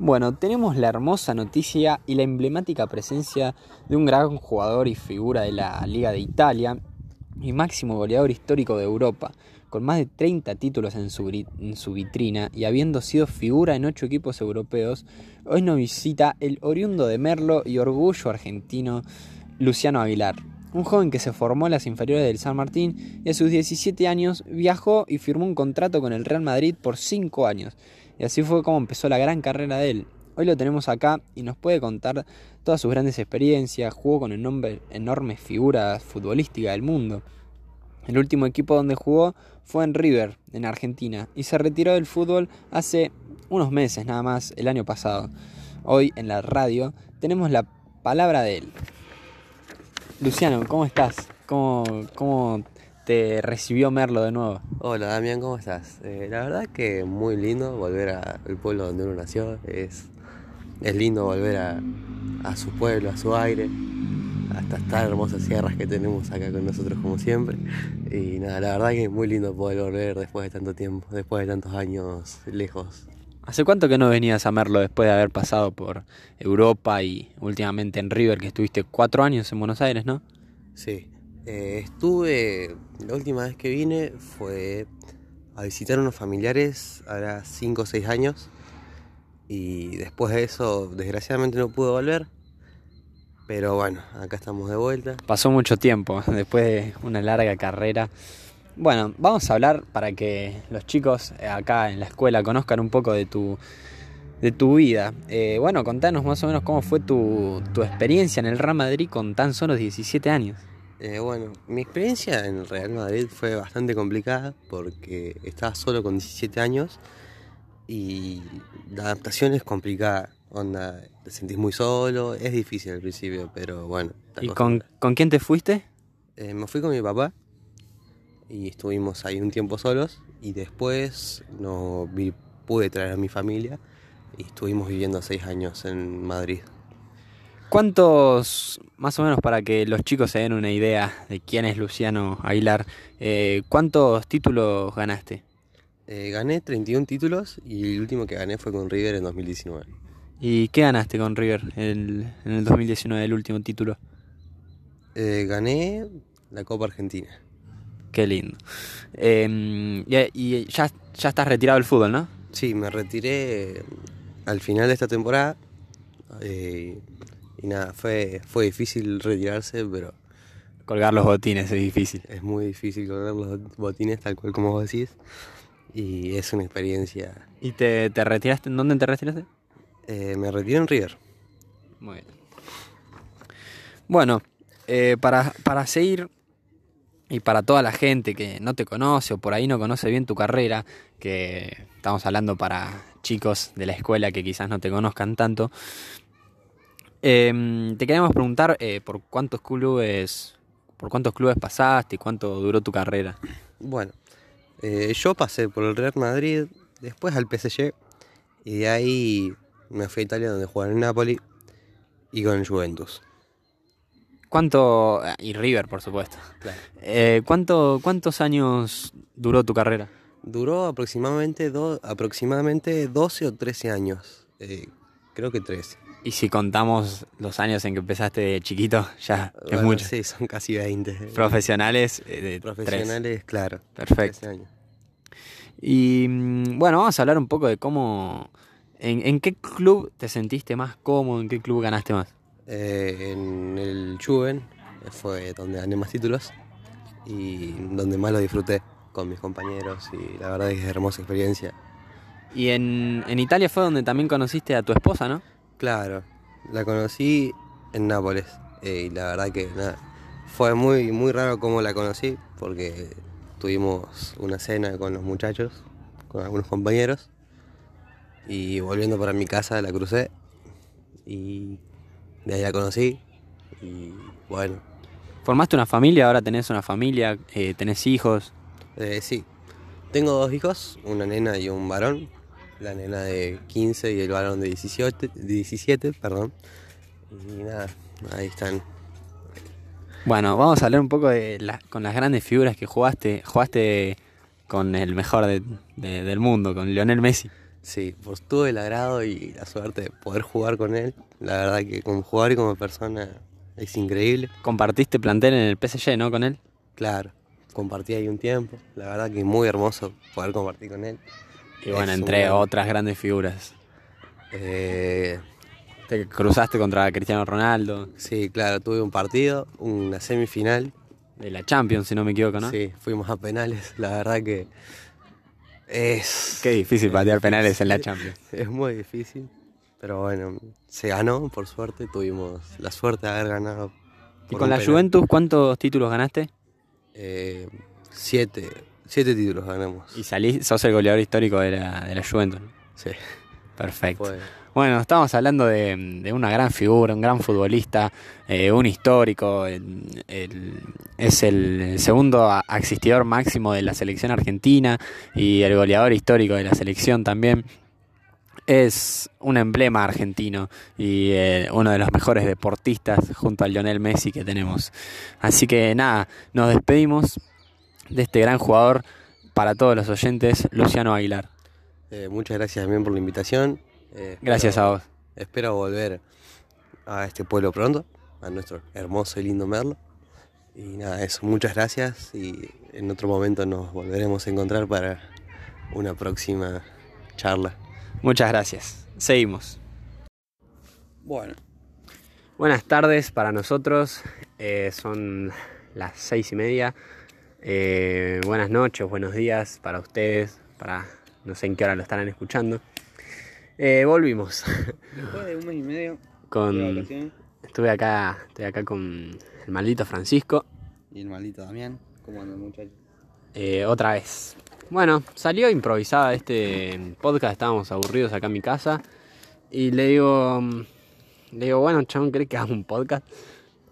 Bueno, tenemos la hermosa noticia y la emblemática presencia de un gran jugador y figura de la Liga de Italia y máximo goleador histórico de Europa, con más de 30 títulos en su, vitrina y habiendo sido figura en 8 equipos europeos, hoy nos visita el oriundo de Merlo y orgullo argentino Luciano Aguilar. Un joven que se formó en las inferiores del San Martín y a sus 17 años viajó y firmó un contrato con el Real Madrid por 5 años y así fue como empezó la gran carrera de él. Hoy lo tenemos acá y nos puede contar todas sus grandes experiencias, jugó con enormes figuras futbolísticas del mundo. El último equipo donde jugó fue en River, en Argentina, y se retiró del fútbol hace unos meses nada más, el año pasado. Hoy en la radio tenemos la palabra de él. Luciano, ¿cómo estás? ¿Cómo, cómo te recibió Merlo de nuevo. Hola Damián, ¿cómo estás? Eh, la verdad que muy lindo volver al pueblo donde uno nació. Es, es lindo volver a, su pueblo, a su aire, hasta estas hermosas sierras que tenemos acá con nosotros como siempre. Y nada, la verdad que es muy lindo poder volver después de tanto tiempo, después de tantos años lejos. ¿Hace cuánto que no venías a Merlo después de haber pasado por Europa y últimamente en River, que estuviste cuatro años en Buenos Aires, no? Sí, eh, estuve, la última vez que vine fue a visitar unos familiares, ahora 5 o 6 años, y después de eso, desgraciadamente no pude volver, pero bueno, acá estamos de vuelta. Pasó mucho tiempo, después de una larga carrera. Bueno, vamos a hablar para que los chicos acá en la escuela conozcan un poco de tu, de tu vida. Eh, bueno, contanos más o menos cómo fue tu, tu experiencia en el Real Madrid con tan solo 17 años. Eh, bueno, mi experiencia en el Real Madrid fue bastante complicada porque estaba solo con 17 años y la adaptación es complicada. Onda, te sentís muy solo, es difícil al principio, pero bueno. ¿Y con, quién te fuiste? Eh, me fui con mi papá y estuvimos ahí un tiempo solos y después no pude traer a mi familia y estuvimos viviendo seis años en Madrid. ¿Cuántos, más o menos para que los chicos se den una idea de quién es Luciano Aguilar, eh, cuántos títulos ganaste? Eh, gané 31 títulos y el último que gané fue con River en 2019. ¿Y qué ganaste con River en el 2019, el último título? Eh, gané la Copa Argentina. Qué lindo. Em, y, ya, ya estás retirado del fútbol, ¿no? Sí, me retiré al final de esta temporada. Y nada, fue, fue difícil retirarse, pero... Colgar los botines es difícil. Es muy difícil colgar los botines, tal cual como vos decís. Y es una experiencia... ¿Y te, te retiraste? ¿En dónde te retiraste? Eh, me retiré en River. Muy bien. Bueno, eh, para, para seguir y para toda la gente que no te conoce o por ahí no conoce bien tu carrera, que estamos hablando para chicos de la escuela que quizás no te conozcan tanto, Em, te queríamos preguntar eh, por cuántos clubes por cuántos clubes pasaste y cuánto duró tu carrera. Bueno, eh, yo pasé por el Real Madrid, después al PSG y de ahí me fui a Italia donde jugué en el Napoli y con el Juventus. ¿Cuánto ah, y River, por supuesto? Eh, ¿cuánto, ¿Cuántos años duró tu carrera? Duró aproximadamente, aproximadamente 12 o 13 años. creo que 13. Y si contamos los años en que empezaste de chiquito, ya es mucho. Sí, son casi 20. Profesionales eh, de Profesionales, claro. Perfecto. Y mm, bueno, vamos a hablar un poco de cómo. En, qué club te sentiste más cómodo? ¿En qué club ganaste más? Eh, en el Juven fue donde gané más títulos y donde más lo disfruté con mis compañeros y la verdad es que es hermosa experiencia. Y en, en Italia fue donde también conociste a tu esposa, ¿no? Claro, la conocí en Nápoles eh, y la verdad que nada, fue muy, muy raro cómo la conocí porque tuvimos una cena con los muchachos, con algunos compañeros y volviendo para mi casa la crucé y de ahí la conocí y bueno. ¿Formaste una familia? ¿Ahora tenés una familia? Eh, ¿Tenés hijos? Eh, sí, tengo dos hijos, una nena y un varón la nena de 15 y el varón de 17, 17 perdón. Y nada, ahí están. Bueno, vamos a hablar un poco de con las grandes figuras que jugaste. Jugaste con el mejor del mundo, con Lionel Messi. Sí, pues tuve el agrado y la suerte de poder jugar con él. La verdad que como jugador y como persona es increíble. Compartiste plantel en el PSG, ¿no? Con él. Claro, compartí ahí un tiempo. La verdad que muy hermoso poder compartir con él. Y bueno, Es entre otras grandes figuras. Eh, Te cruzaste contra Cristiano Ronaldo, sí, claro, tuve un partido, una semifinal. de la Champions, si no me equivoco, ¿no? Sí, fuimos a penales. La verdad que es, Qué difícil patear penales en la Champions. es muy difícil. Pero bueno, se ganó, por suerte. Tuvimos la suerte de haber ganado. ¿Y con la penal. Juventus cuántos títulos ganaste? Eh, siete, siete títulos ganamos. Y salís, sos el goleador histórico de la, de la Juventus. ¿no? Sí, Perfecto. Bueno, estamos hablando de, de una gran figura, un gran futbolista, eh, un histórico. el- el- es el segundo asistidor máximo de la selección argentina y el goleador histórico de la selección también. Es un emblema argentino y eh, uno de los mejores deportistas junto a Lionel Messi que tenemos. Así que nada, nos despedimos de este gran jugador para todos los oyentes, Luciano Aguilar. Eh, muchas gracias también por la invitación. Eh, espero- Gracias a vos. Espero volver a este pueblo pronto, a nuestro hermoso y lindo Merlo. Y nada, eso, muchas gracias y en otro momento nos volveremos a encontrar para una próxima charla. Muchas gracias. Seguimos. Bueno, Buenas tardes para nosotros. eh, son las seis y media. Eh, buenas noches, buenos días para ustedes. Para no sé en qué hora lo estarán escuchando. Eh, volvimos Después de un mes y medio con. Estuve acá, estoy acá con el maldito Francisco. y el maldito Damián, ¿cómo anda muchacho? eh, otra vez. Bueno, salió improvisada este podcast, estábamos aburridos acá en mi casa. Y le digo, le digo, bueno, chabón, ¿querés que haga un podcast?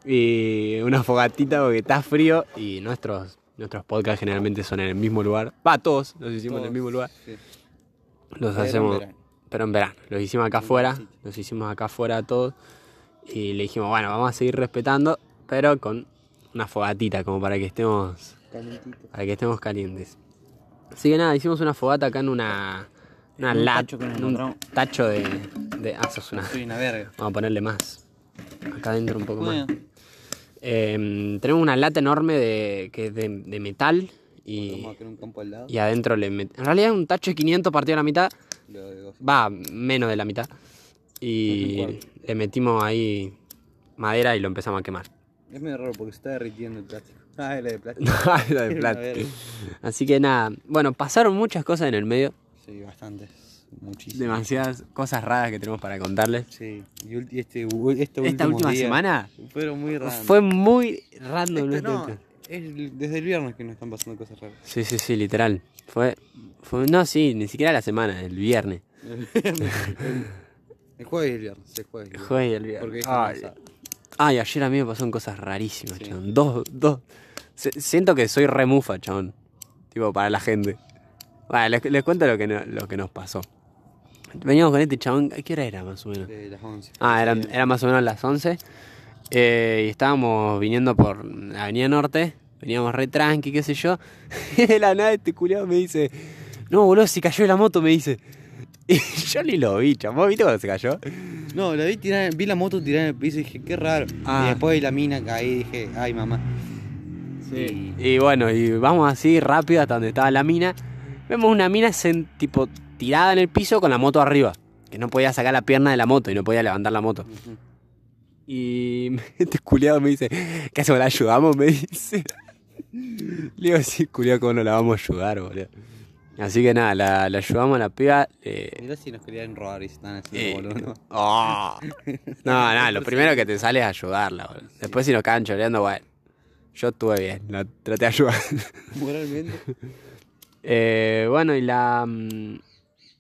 Y una fogatita porque está frío y nuestros, nuestros podcasts generalmente son en el mismo lugar. Va, todos los hicimos en el mismo lugar. Sí. Los Pero en hacemos, verano. pero en verano. Los hicimos acá afuera, los hicimos acá afuera todos. Y le dijimos, bueno, vamos a seguir respetando, pero con una fogatita, como para que estemos Calentito. para que estemos calientes. Así que nada, hicimos una fogata acá en una, una un lata, tacho en un tacho de, de. Ah, sos una. Soy una verga. Vamos a ponerle más. Acá adentro un poco Bueno, más. Eh, tenemos una lata enorme de, que es de, de metal y, vamos a crear un campo al lado. y adentro le met- En realidad es un tacho de 500 partido a la mitad. De. Va, menos de la mitad. Y le metimos ahí madera y lo empezamos a quemar. Es medio raro porque se está derritiendo el plástico. Ah, es la de plástico. Lo de Una plata. verga. Así que nada, bueno, pasaron muchas cosas en el medio. Sí, bastantes. Muchísimo. demasiadas cosas raras que tenemos para contarles. Sí. Y este, este Esta última días semana Fueron muy raros. fue muy random. Este, ¿no? es desde el viernes que nos están pasando cosas raras. Sí, sí, sí, literal. Fue, fue, no, sí, ni siquiera la semana, el viernes. El jueves y el viernes. El jueves. y El el jueves y el viernes. Ay, pasado. ay, ayer a mí me pasaron cosas rarísimas, Sí. chabón. Dos, dos. Se- siento que soy remufa, chabón. Tipo, para la gente. Bueno, les, les cuento lo que, no- lo que nos pasó. Veníamos con este chabón, ¿a qué hora era más o menos? De las 11. Ah, eran, Sí. eran más o menos las 11. eh, y estábamos viniendo por la Avenida Norte. Veníamos re tranqui, qué sé yo. Y de la nada este culiado me dice: No, boludo, se cayó la moto, me dice. Y yo ni lo vi, chamo. ¿Viste cuando se cayó? No, la vi tirar, vi la moto tirada en el piso y dije, qué raro. Ah. Y después vi la mina caí y dije, ay mamá. Sí. Y bueno, y vamos así rápido hasta donde estaba la mina. Vemos una mina sen- tipo tirada en el piso con la moto arriba. Que no podía sacar la pierna de la moto y no podía levantar la moto. Y este culiado me dice, ¿qué hacemos? ¿La ayudamos? Me dice. Le digo, sí, culiado, ¿cómo no la vamos a ayudar, boludo? Así que nada, la, la ayudamos a la piba. eh, Mirá si nos querían robar y están haciendo eh, boludo. ¿no? oh. No, nada, lo primero que te sale es ayudarla, boludo. Después si nos cagan choreando, bueno. Yo estuve bien, la traté de ayudar. Moralmente. Eh, bueno, y la.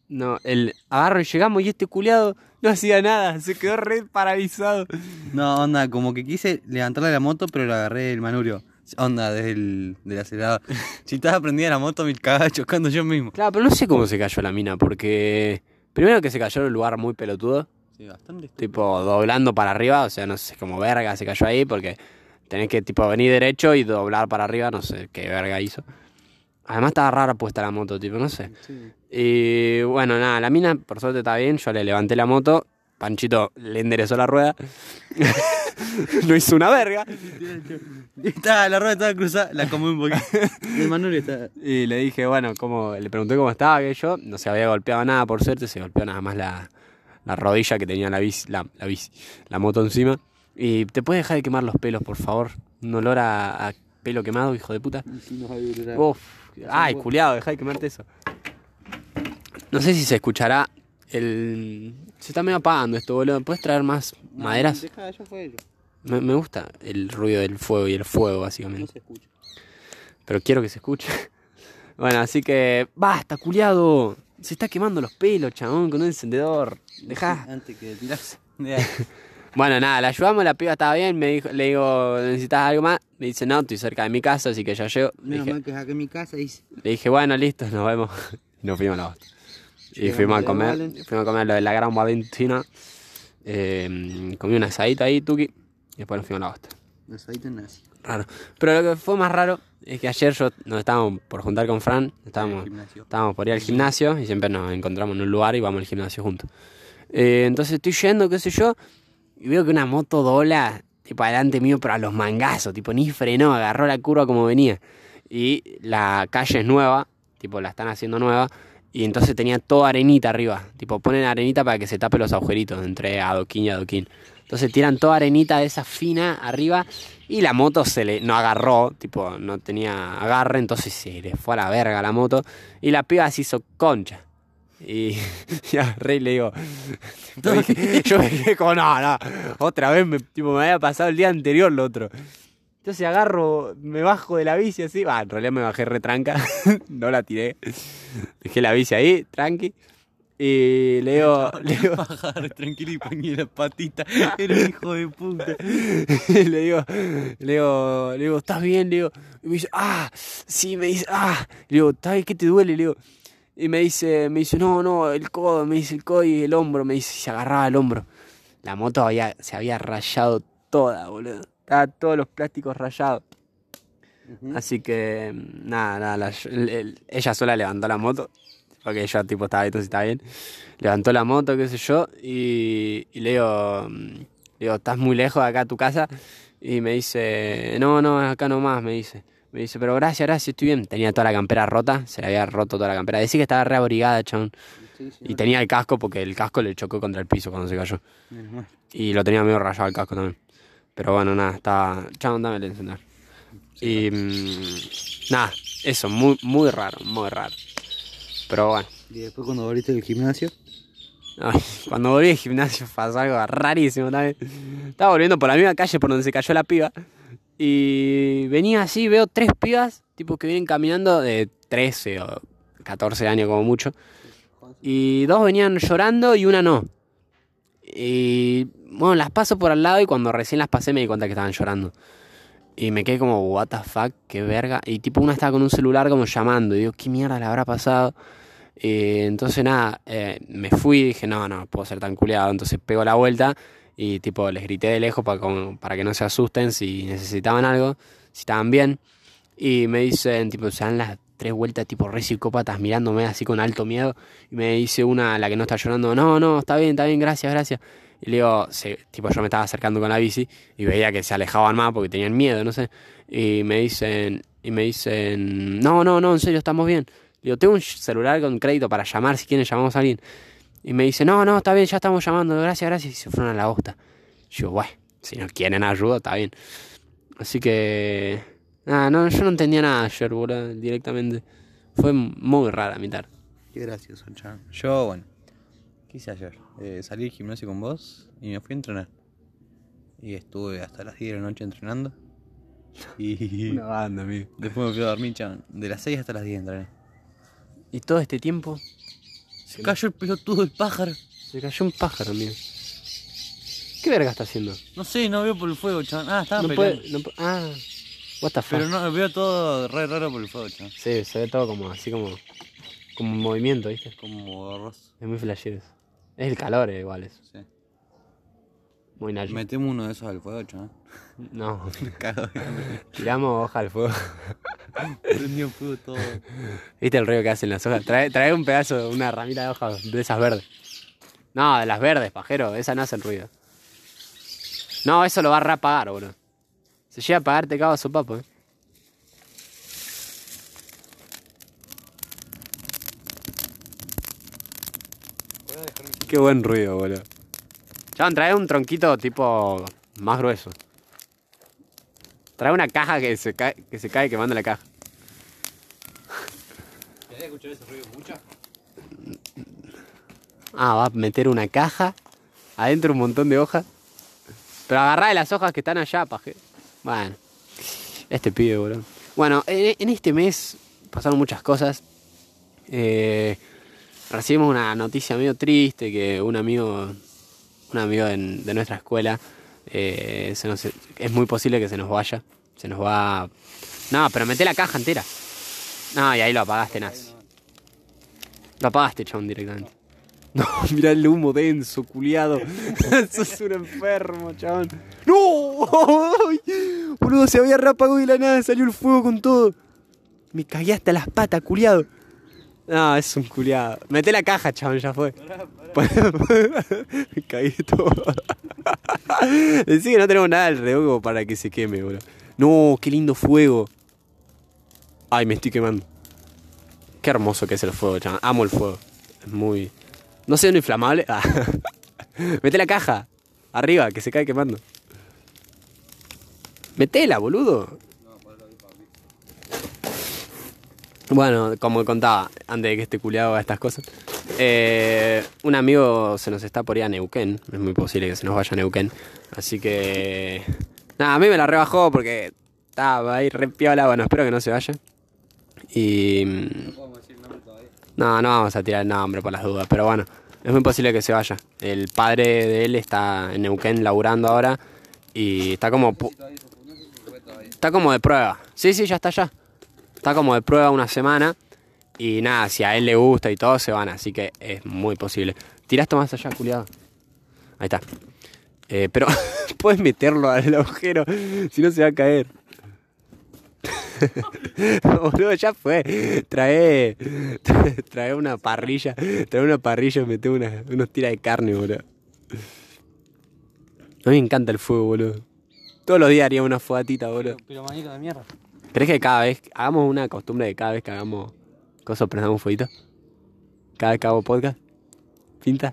No, el agarro y llegamos y este culiado no hacía nada, se quedó re paralizado. No, onda, como que quise levantarle la moto, pero le agarré el manubrio. Onda, desde el del acelerador. si estaba prendida la moto, me cagaba chocando yo mismo. Claro, pero no sé cómo se cayó la mina, porque. Primero que se cayó en un lugar muy pelotudo, Sí, bastante. tipo doblando para arriba, o sea, no sé cómo verga se cayó ahí, porque tenés que tipo venir derecho y doblar para arriba, no sé qué verga hizo. Además estaba rara puesta la moto, tipo, no sé. Sí. Y bueno, nada, la mina por suerte está bien, yo le levanté la moto, Panchito le enderezó la rueda, no hizo una verga, Estaba, la rueda estaba cruzada, la comí un poquito. El Manuel está. y le dije, bueno, cómo, le pregunté cómo estaba, que yo, no se había golpeado nada, por suerte, se golpeó nada más la, la rodilla que tenía la bici, la, la bici, la moto encima. Y te puedes dejar de quemar los pelos, por favor, un olor a, a pelo quemado, hijo de puta. Uf, ay, culiado, dejá de quemarte eso. No sé si se escuchará el... Se está medio apagando esto, boludo. ¿Puedes traer más maderas? Deja, ya fue ello. Me, me gusta el ruido del fuego y el fuego, básicamente. se escucha. Pero quiero que se escuche. Bueno, así que... ¡Basta, culiado! Se está quemando los pelos, chabón, con un encendedor. Dejá. Antes que tirarse. Bueno, nada, la ayudamos, la piba estaba bien. Me dijo, le digo, ¿necesitas algo más? Me dice, no, estoy cerca de mi casa, así que ya llego. Le Menos dije, mal que en mi casa dice. Le dije, bueno, listo, nos vemos. Y nos fuimos a la bosta. Y fuimos a comer, fuimos a comer lo de la gran Valentina. Eh, comí una asadita ahí, tuki. Y después nos fuimos a la bosta. Los ahí nazi. Raro. Pero lo que fue más raro es que ayer yo nos estábamos por juntar con Fran. Estábamos, estábamos por ir al gimnasio y siempre nos encontramos en un lugar y vamos al gimnasio juntos. Eh, entonces estoy yendo, qué sé yo, y veo que una moto dobla, tipo adelante mío, pero a los mangazos, tipo ni frenó, agarró la curva como venía. Y la calle es nueva, tipo la están haciendo nueva, y entonces tenía toda arenita arriba. Tipo ponen arenita para que se tape los agujeritos entre adoquín y adoquín. Entonces tiran toda arenita de esa fina arriba y la moto se le no agarró, tipo no tenía agarre, entonces se le fue a la verga la moto y la piba se hizo concha. Y, y agarré y le digo, yo me dije como, no, no, otra vez me, tipo, me había pasado el día anterior lo otro. Entonces agarro, me bajo de la bici así, va, en realidad me bajé retranca, no la tiré, dejé la bici ahí, tranqui, y le digo, le digo, Bajar tranquilo y ponía la patita. Era un hijo de puta. le digo, le digo, le digo, ¿estás bien? Le digo, y me dice, ah, sí, me dice, ah, le digo, ¿estás bien? ¿Qué te duele? Le digo, y me dice, me dice, no, no, el codo, me dice el codo y el hombro, me dice, y se agarraba el hombro. La moto había, se había rayado toda, boludo. Estaban todos los plásticos rayados. Así que, nada, nada, la- el- el- ella sola levantó la moto, porque yo tipo estaba ahí, entonces estaba bien. Levantó la moto, qué sé yo, y, y le digo, le digo, ¿estás muy lejos de acá a tu casa? Y me dice, no, no, acá nomás, me dice. Me dice, pero gracias, gracias, estoy bien. Tenía toda la campera rota, se le había roto toda la campera. Decía que estaba reabrigada, chabón. Y tenía el casco porque el casco le chocó contra el piso cuando se cayó. Y lo tenía medio rayado el casco también. Pero bueno, nada, estaba. Chabón, dame el encender. Y. mm, nada, eso, muy, muy raro, muy raro. Pero bueno. Y después cuando volviste del gimnasio. Ay, cuando volví al gimnasio pasó algo rarísimo también. Estaba volviendo por la misma calle por donde se cayó la piba. Y venía así, veo tres pibas, tipo que vienen caminando de 13 o 14 años como mucho. Y dos venían llorando y una no. Y bueno, las paso por al lado y cuando recién las pasé me di cuenta que estaban llorando. Y me quedé como, what the fuck, qué verga. Y tipo una estaba con un celular como llamando. Y digo, ¿qué mierda le habrá pasado? Eh, entonces nada, eh, me fui y dije, no, no, puedo ser tan culiado. Entonces pego la vuelta y tipo les grité de lejos para, como- para que no se asusten si necesitaban algo, si estaban bien. Y me dicen, tipo, se dan las tres vueltas tipo re psicópatas mirándome así con alto miedo. Y me dice una, la que no está llorando, no, no, está bien, está bien, gracias, gracias. Y le digo, se- tipo, yo me estaba acercando con la bici y veía que se alejaban más porque tenían miedo, no sé. Y me dicen, y me dicen, no, no, no, en serio, estamos bien. Le digo, tengo un celular con crédito para llamar si quieren llamamos a alguien. Y me dice, no, no, está bien, ya estamos llamando, gracias, gracias. Y se fueron a la bosta. Yo, bueno, si no quieren ayuda, está bien. Así que, nada, no, yo no entendía nada ayer, boludo, directamente. Fue muy rara mi tarde. Qué gracioso, chan. Yo, bueno, ¿qué hice ayer? Eh, salí del gimnasio con vos y me fui a entrenar. Y estuve hasta las 10 de la noche entrenando. Y banda, amigo. después me fui a dormir, chan. De las 6 hasta las 10 entrené. Y todo este tiempo Se cayó el pelotudo del pájaro. se cayó un pájaro, amigo. ¿Qué verga está haciendo? No sé, no veo por el fuego, chan. Ah, estaba No peleando. puede, no pu- ah, what the fuck. Pero no, veo todo re raro por el fuego, chan. Sí, se ve todo como así como, como un movimiento, ¿viste? Como borroso. Es muy flashero. eso. Es el calor eh, igual eso. Sí. Muy. Metemos uno de esos al fuego, chan. No, Cago. tiramos hoja al fuego. Prendió fuego todo. ¿Viste el ruido que hacen las hojas? Trae, trae un pedazo, una ramita de hojas de esas verdes. No, de las verdes, pajero. Esa no hace el ruido. No, eso lo va a reapagar, boludo. Se llega a apagar, te cago a su papo, eh. Qué buen ruido, boludo. Chabón, trae un tronquito tipo más grueso. Trae una caja que se cae, que se cae quemando la caja. ¿Querés escuchar ese ruido mucho? Ah, va a meter una caja. Adentro un montón de hojas. Pero agarrá de las hojas que están allá, paje. Bueno. Este pibe, boludo. Bueno, en, en este mes pasaron muchas cosas. Eh, recibimos una noticia medio triste que un amigo, un amigo de, de nuestra escuela, eh, se nos- es muy posible que se nos vaya. Se nos va... No, pero mete la caja entera. No, y ahí lo apagaste, Naz. Lo apagaste, chabón, directamente. No, mira el humo denso, culiado. Sos un enfermo, chabón. ¡No! ¡Ay! Boludo, se había reapagado de la nada, salió el fuego con todo. Me cagué hasta las patas, culiado. No, es un culiado. Mete la caja, chabón, ya fue. Me cagué todo. Decí que no tenemos nada alrededor para que se queme, boludo. No, qué lindo fuego. Ay, me estoy quemando. Qué hermoso que es el fuego, chaval. Amo el fuego. Es muy. No sé, no inflamable. Ah. Mete la caja. Arriba, que se cae quemando. Metela, boludo. Bueno, como contaba, antes de que este culiado haga estas cosas. Eh, un amigo se nos está por ir a Neuquén. Es muy posible que se nos vaya a Neuquén. Así que. Nada, a mí me la rebajó porque estaba ahí re piola. Bueno, espero que no se vaya. Y. mm, no, no vamos a tirar el nombre por las dudas, pero bueno, es muy posible que se vaya. El padre de él está en Neuquén laburando ahora y está como está como de prueba. Sí, sí, ya está allá. Está como de prueba una semana y nada, si a él le gusta y todo se van, así que es muy posible. Tiraste más allá, culiado. Ahí está. Eh, pero puedes meterlo al agujero, si no se va a caer. Boludo, ya fue. Trae, trae, una parrilla. Trae una parrilla y mete una- unos tiras de carne, boludo. A mí me encanta el fuego, boludo. Todos los días haría una fogatita, boludo. Pero manito de mierda. ¿Crees que cada vez, hagamos una costumbre de cada vez que hagamos cosas, prendamos un fueguito? Cada vez que hago podcast. ¿Pinta?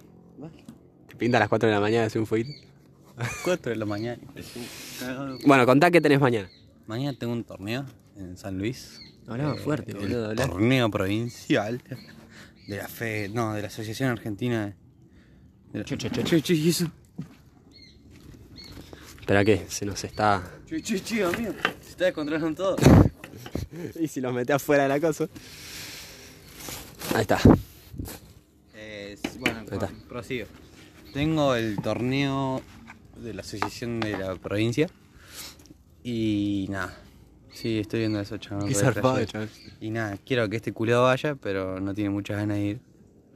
¿Te pinta a las 4 de la mañana hacer un fueguito? 4 de la mañana. Bueno, contá qué tenés mañana. Mañana tengo un torneo en San Luis. Hablaba Eh, fuerte, el boludo. Torneo provincial de la fe, no, de la Asociación Argentina. De la... Che, che, che, che, che, ¿y eso? Espera que se nos está. Che, che, che, amigo. Se está descontrolando todo. Y si los mete afuera de la cosa. Ahí está. Eh, bueno, Ahí está. prosigo. Tengo el torneo de la Asociación de la Provincia. Y nada. Sí, estoy viendo eso, chaval. Qué zarpado, chaval. Y nada, quiero que este culiado vaya, pero no tiene muchas ganas de ir.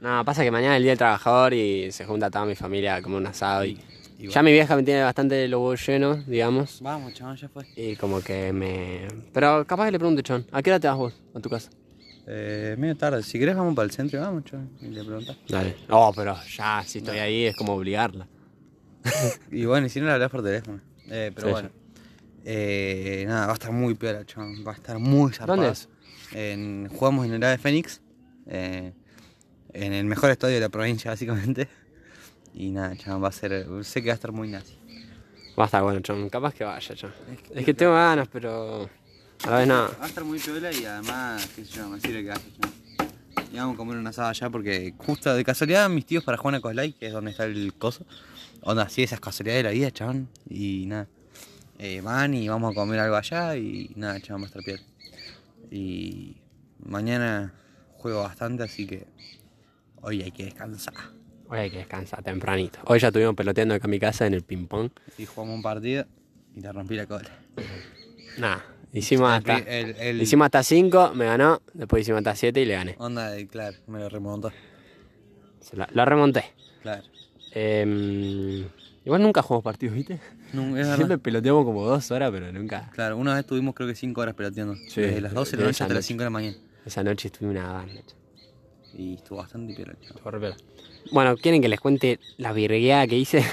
No, pasa que mañana es el día del trabajador y se junta toda mi familia a comer un asado y. Y Ya mi vieja me tiene bastante los huevos llenos, digamos. Vamos, chaval, ya fue. Y como que me. Pero capaz que le pregunte, Chon, ¿a qué hora te vas vos a tu casa? Eh, medio tarde. Si querés, vamos para el centro y vamos, chaval. Y le preguntás. Dale. No, pero ya, si estoy ahí es como obligarla. Y bueno, y si no, le hablas por teléfono. Eh, pero Sí, bueno. Eh, nada, va a estar muy peor, chaval. Va a estar muy zarpado. ¿Dónde es? En, jugamos en el AVE Fénix. eh, en el mejor estadio de la provincia, básicamente. Y nada, chaval, va a ser. Sé que va a estar muy nazi. Va a estar bueno, Chon. Capaz que vaya, Chon. Es que tengo ganas, pero. A la vez nada. Va a estar muy piola y además, qué sé yo, me sirve que vaya, chaval. Y vamos a comer una asada allá porque justo de casualidad mis tíos para Juana Coslay, que es donde está el coso. Onda, así esas casualidades de la vida, chabón. Y nada. Eh, van y vamos a comer algo allá y nada, chabón, va a estar piel. Y mañana juego bastante, así que hoy hay que descansar. Hoy hay que descansar tempranito. Hoy ya estuvimos peloteando acá en mi casa en el ping-pong. Y jugamos un partido y te rompí la cola. Nada. Hicimos hasta. pri- el- el- Hicimos hasta 5, me ganó. Después hicimos hasta 7 y le gané. Onda, de- claro, me lo remontó. Se la, la remonté. Claro. Em, Igual nunca jugamos partidos, ¿viste? No, es Siempre peloteamos como dos horas, pero nunca. Claro, una vez tuvimos creo que 5 horas peloteando. Sí, Desde las 12 de la noche hasta las noche. 5 de la mañana. Esa noche estuve una banda. Y estuvo bastante piola. Estuvo re. Bueno, ¿quieren que les cuente la virgueada que hice?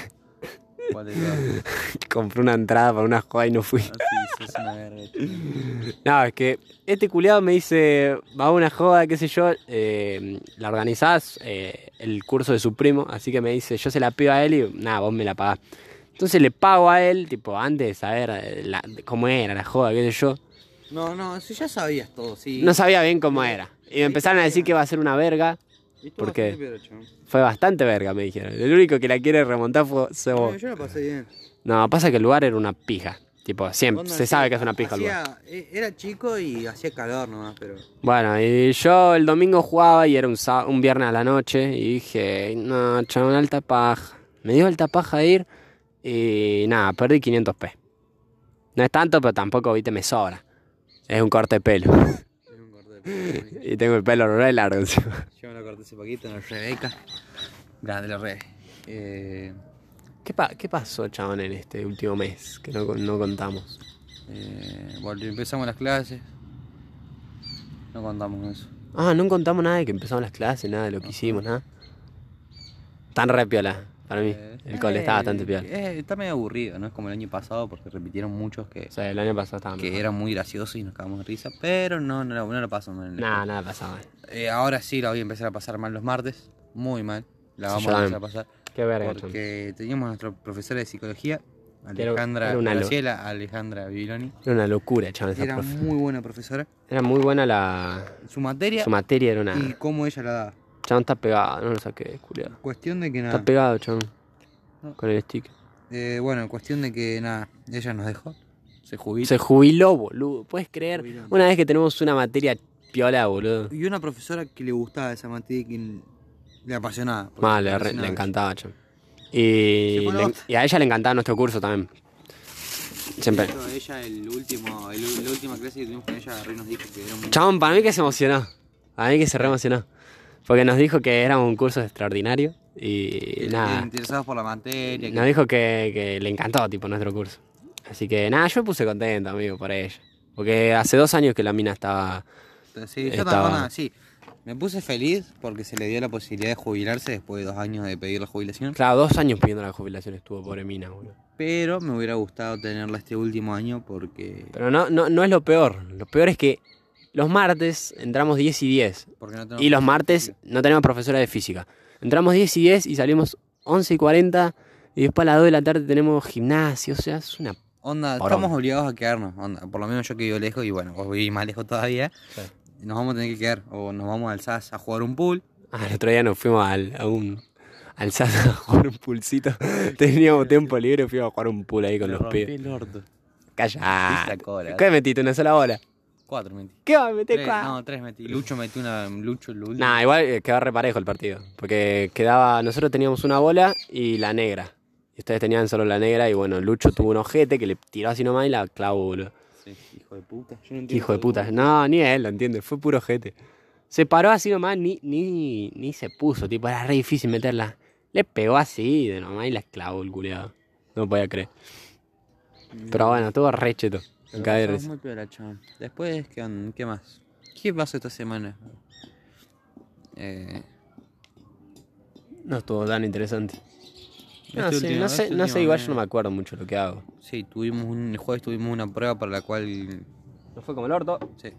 ¿Cuál de todas? Compré una entrada para una joda y no fui. Ah, sí, una verga. No, es que este culiado me dice, va a una joda, qué sé yo, eh, la organizás, eh, el curso de su primo, así que me dice, yo se la pido a él y nada, vos me la pagás. Entonces le pago a él, tipo, antes de saber eh, la- cómo era la joda, qué sé yo. No, no, si ya sabías todo, sí. No sabía bien cómo era. Y me empezaron a decir que iba a ser una verga. Y estuvo ¿por qué? bastante piola, chaval. Fue bastante verga, me dijeron. El único que la quiere remontar fue No, yo la pasé bien. No, pasa que el lugar era una pija. Tipo, siempre, se sabe que es una pija el lugar. hacía- e- Era chico y hacía calor nomás, pero. Bueno, y yo el domingo jugaba y era un, un viernes a la noche y dije, no, chabón, alta paja. Me dio alta paja ir y nada, perdí 500 p. No es tanto, pero tampoco, viste, me sobra. Es un corte de pelo. Era un corte de pelo, y tengo el pelo re largo encima. Yo me lo corté hace poquito en el Rebeca. Grande la Rebe. Eh, ¿Qué, pa- ¿Qué pasó, chabón, en este último mes que no, no contamos? eh, volví- empezamos las clases. No contamos eso. Ah, no contamos nada de que empezamos las clases, nada de lo que hicimos, nada. Tan re piola, para mí. Eh, El cole eh, está bastante piola. eh, está medio aburrido, ¿no? Es como el año pasado porque repitieron muchos que, O sea, el año pasado estaba que mejor. eran muy graciosos y nos cagamos de risa. Pero no, no, no lo pasamos mal Nada, nada pasaba. Eh, ahora sí la voy a empezar a pasar mal los martes. Muy mal. La vamos a empezar a pasar. Qué verga. Porque teníamos nuestra profesora de psicología, Alejandra era una lo- Graciela Alejandra Bibiloni. Era una locura, esa Era profe. muy buena profesora. Era muy buena la. Su materia Su materia era una. y cómo ella la daba. Chabón está pegado, no lo saqué, culiado. Cuestión de que Está nada. pegado, chabón. No. Con el stick. eh, bueno, cuestión de que nada, ella nos dejó. Se jubiló. Se jubiló, boludo. ¿Puedes creer? Jubiló. Una vez que tenemos una materia piola, boludo. Y una profesora que le gustaba esa materia y que le apasionaba. Mal, le re- apasionaba. le encantaba, chabón. Y, le- a ella le encantaba nuestro curso también. Siempre. De hecho, ella, el último, el- la última clase que tuvimos con ella, agarró y nos dijo que era muy. Chabón, para mí que se emocionó. A mí que se re emocionó. Porque nos dijo que era un curso extraordinario. Y que- nada. Interesados por la materia. que- Nos dijo que, que le encantó, tipo, nuestro curso. Así que nada, yo me puse contento, amigo, por ella. Porque hace dos años que la mina estaba. Sí, yo Estaba- también, nada, sí. Me puse feliz porque se le dio la posibilidad de jubilarse después de dos años de pedir la jubilación. Claro, dos años pidiendo la jubilación estuvo, pobre mina, boludo. Pero me hubiera gustado tenerla este último año porque. Pero no, no, no es lo peor. Lo peor es que los martes entramos 10 y 10. porque no Y los martes no tenemos profesora de física. Entramos 10 y 10 y salimos 11 y 40. Y después a las 2 de la tarde tenemos gimnasio. O sea, es una. Onda, Porón. estamos obligados a quedarnos. Onda, por lo menos yo que vivo lejos y bueno, vos vivís más lejos todavía. Nos vamos a tener que quedar. O nos vamos al SAS a jugar un pool. Ah, el otro día nos fuimos al, a un. Al SAS a jugar un pulsito. Teníamos tiempo libre y fuimos a jugar un pool ahí con Me los rompí pibes. el orto. Calla. ¿Qué metiste? ¿Una sola bola? Cuatro metí. ¿Qué va a meter Tres, cuatro? no, tres metí. Lucho metió una. Lucho, el último. Nah, igual eh, quedó reparejo el partido. Porque quedaba. Nosotros teníamos una bola y la negra. Y ustedes tenían solo la negra. Y bueno, Lucho tuvo un ojete que le tiró así nomás y la clavó, boludo. Sí, hijo de puta. Yo no entiendo Hijo de puta. No, ni él lo entiende. Fue puro ojete. Se paró así nomás, ni, ni, ni se puso. Tipo, era re difícil meterla. Le pegó así de nomás y la clavó el culeado. No podía creer. Pero bueno, estuvo re cheto. Muy chabón. Después, ¿qué, ¿qué más? ¿Qué pasó esta semana? Eh, No estuvo tan interesante. No este sé, último- no sé, este no sé, último igual yo no me acuerdo mucho lo que hago. Sí, tuvimos un, el jueves tuvimos una prueba para la cual. No fue como el orto. Sí.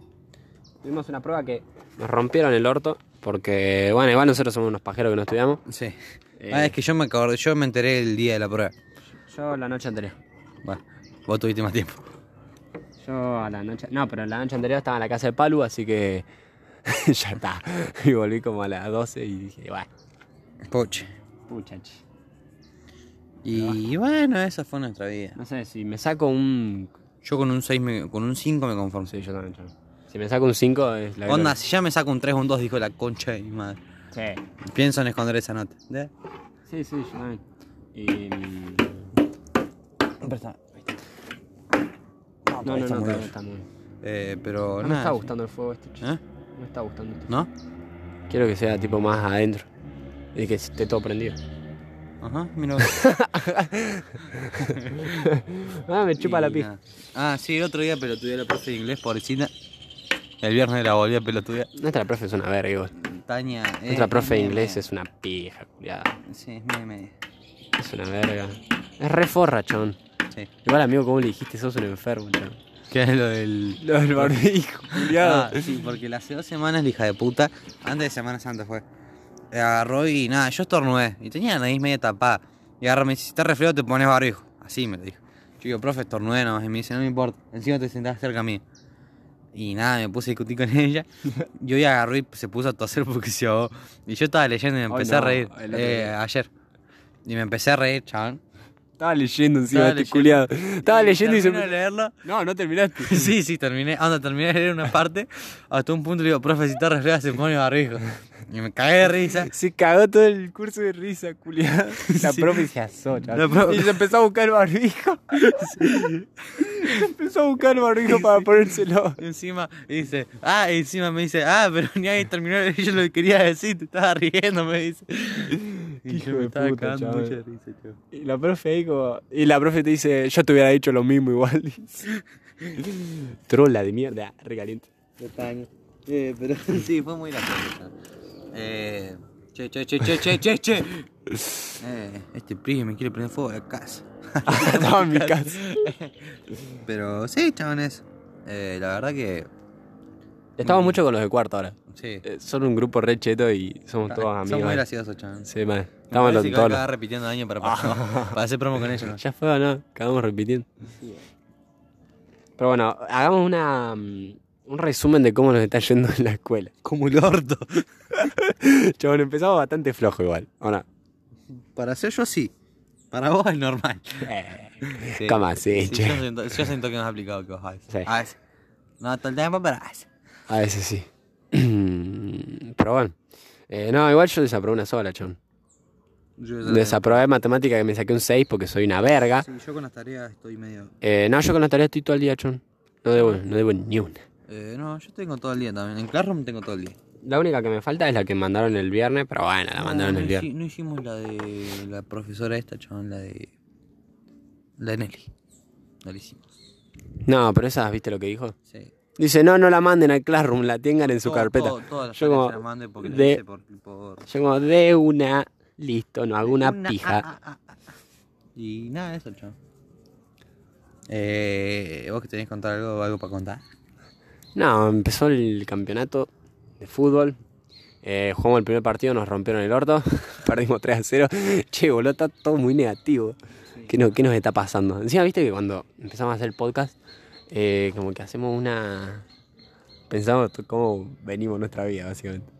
Tuvimos una prueba que nos rompieron el orto. Porque, bueno, igual nosotros somos unos pajeros que no estudiamos. Sí. Eh, Ah, es que yo me acordé, yo me enteré el día de la prueba. Yo la noche anterior. Bueno, vos tuviste más tiempo. Yo a la noche. No, pero la noche anterior estaba en la casa de Palu, así que. ya está. Y volví como a las 12 y dije, bueno, Poche. pucha, che. Y bueno, esa fue nuestra vida. No sé, si me saco un. Yo con un 6 me, con un 5 me conformo. Sí, yo también, yo. Si me saco un 5 es la Onda, gloria. si ya me saco un 3 o un 2, dijo la concha de mi madre. Sí. Pienso en esconder esa nota. ¿De? Sí, sí, yo también. Y. No, no, no, está no, muy está, bien. está muy bien. Eh, pero No me nada. está gustando el fuego este, che. ¿Eh? No me está gustando esto. ¿No? Quiero que sea tipo más adentro. Y que esté todo prendido. Ajá, mira. Ah, me chupa la pija. Ah, sí, el otro día pelotudeé a la profe de inglés, pobrecita. El viernes la volví a pelotudear. Nuestra profe es una verga, igual. Tania. eh, Nuestra profe de inglés es una pija, culiada. Sí, es media. Es una verga. Es re forra, chon. Sí. Igual, amigo, ¿cómo le dijiste? Sos un enfermo, chon. ¿Qué es lo del. Lo del barbijo, Ah, sí, porque la hace dos semanas la hija de puta, antes de Semana Santa fue. Agarró y nada, yo estornudé. Y tenía la nariz media tapada. Y agarró me dice, si estás resfriado te pones barbijo. Así me lo dijo. Yo digo, profe, estornudé nomás. Y me dice, no me importa, encima te sentás cerca mío. Y nada, me puse a discutir con ella. Yo ya agarró y se puso a toser porque se ahogó. Y yo estaba leyendo y me Ay, empecé no, a reír. eh, ayer. Y me empecé a reír, chaval. Estaba leyendo encima este culiado. Estaba leyendo y se. De leerlo. No, no terminaste. Sí, sí, terminé. Anda, terminé de leer una parte. Hasta un punto le digo, profe, si está resfriada se pone barbijo. Y me cagué de risa. Se cagó todo el curso de risa, culiado. La Sí. profe se asó. La Y se empezó a buscar el barbijo. Se empezó a buscar el barbijo para ponérselo. Y encima dice, ah, y encima me dice, ah, pero ni ahí terminó yo lo que quería decir, te estaba riendo, me dice. Y yo me estaba puta, cagando mucha risa, chaval. Y la profe ahí como... Y la profe te dice, yo te hubiera dicho lo mismo igual. dice. Trola de mierda, recaliente. Eh, pero sí, fue muy gracioso. Eh, che, che, che, che, che, che, che. Eh, este pibe me quiere prender fuego a la casa. Estaba en mi casa. Pero sí, chavales. Eh, la verdad que Estamos mucho con los de cuarto ahora. sí. Eh, son un grupo re cheto y somos todos amigos. Son muy eh. graciosos, chaval. Sí, man. Me Estamos los todos. acabar repitiendo año para, para, para hacer promo con ellos. ¿no? Ya fue o no, acabamos repitiendo. Pero bueno, hagamos una, mm, un resumen de cómo nos está yendo en la escuela. Como el orto. Chabón, empezamos bastante flojo igual, ¿o no? Para hacer yo sí. Para vos es normal. Sí. ¿Cómo así, Sí, che? yo, siento, yo siento que no has aplicado que vos haces. Sí. A veces. No todo el tiempo, pero a veces. A veces sí. Pero bueno. Eh, no, igual yo desaprobé una sola, chon. Yo, Desaprobé matemática que me saqué un 6 porque soy una verga. Sí, yo con las tareas estoy medio. Eh, no, yo con las tareas estoy todo el día, chon. No debo, no debo ni una. Eh, no, yo tengo todo el día también. En Classroom tengo todo el día. La única que me falta es la que mandaron el viernes, pero bueno, la mandaron no, el viernes. no hicimos la de la profesora esta, chabón, la de. La de Nelly. No la hicimos. No, pero esa, ¿viste lo que dijo? Sí. Dice, no, no la manden al Classroom, la tengan en su Todo- carpeta. todo- todas las Yo como las mande porque de- hice por, por- Yo como, de una, listo, no hago una Una- pija. ah, ah, ah. Y nada, eso, chabón. Eh, ¿Vos que tenés que contar algo, algo para contar? No, empezó el campeonato de fútbol. Eh, jugamos el primer partido, nos rompieron el orto. Perdimos 3 a 0. Che, boludo, está todo muy negativo. ¿Qué, no- qué nos está pasando? Encima, viste que cuando empezamos a hacer el podcast, eh, como que hacemos una. Pensamos cómo venimos nuestra vida, básicamente.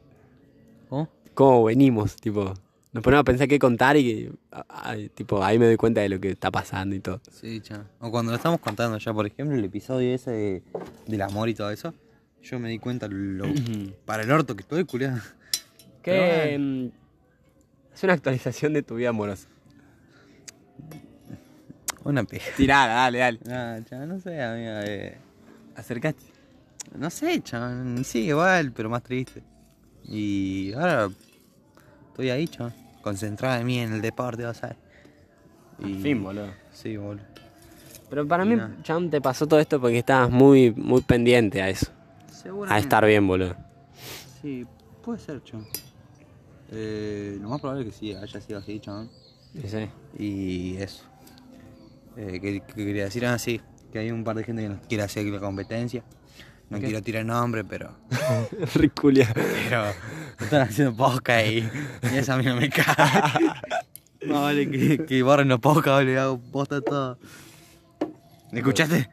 ¿Cómo? Cómo venimos, tipo. Nos ponemos a pensar qué contar y que, a- a- tipo, ahí me doy cuenta de lo que está pasando y todo. Sí, chabón. O cuando lo estamos contando ya, por ejemplo, el episodio ese de- del amor y todo eso, yo me di cuenta lo, para el orto que estoy, culiado. Que mm, es una actualización de tu vida amorosa. Una pija. Tirada, dale, dale. No, chaval, no sé, amiga. Eh, Acercaste. no sé, chaval. Sí, igual, pero más triste. Y ahora estoy ahí, chaval. Concentrado en mí en el deporte, vas a ver. Y... fin, boludo. Sí, boludo. Pero para Y mí, nada. Chan, te pasó todo esto porque estabas muy, muy pendiente a eso. A estar bien, boludo. Sí, puede ser, chaval. Eh, lo más probable es que sí, haya sido así, chaval. Sí. Y eso. Eh, que, que quería decir así, que hay un par de gente que nos quiere hacer la competencia. No quiero tirar nombre, pero. Riculia. Pero. Están haciendo podcast y, y eso a mí no me cae. No vale que, que borren los podcasts, le hago posta todo. ¿Me escuchaste?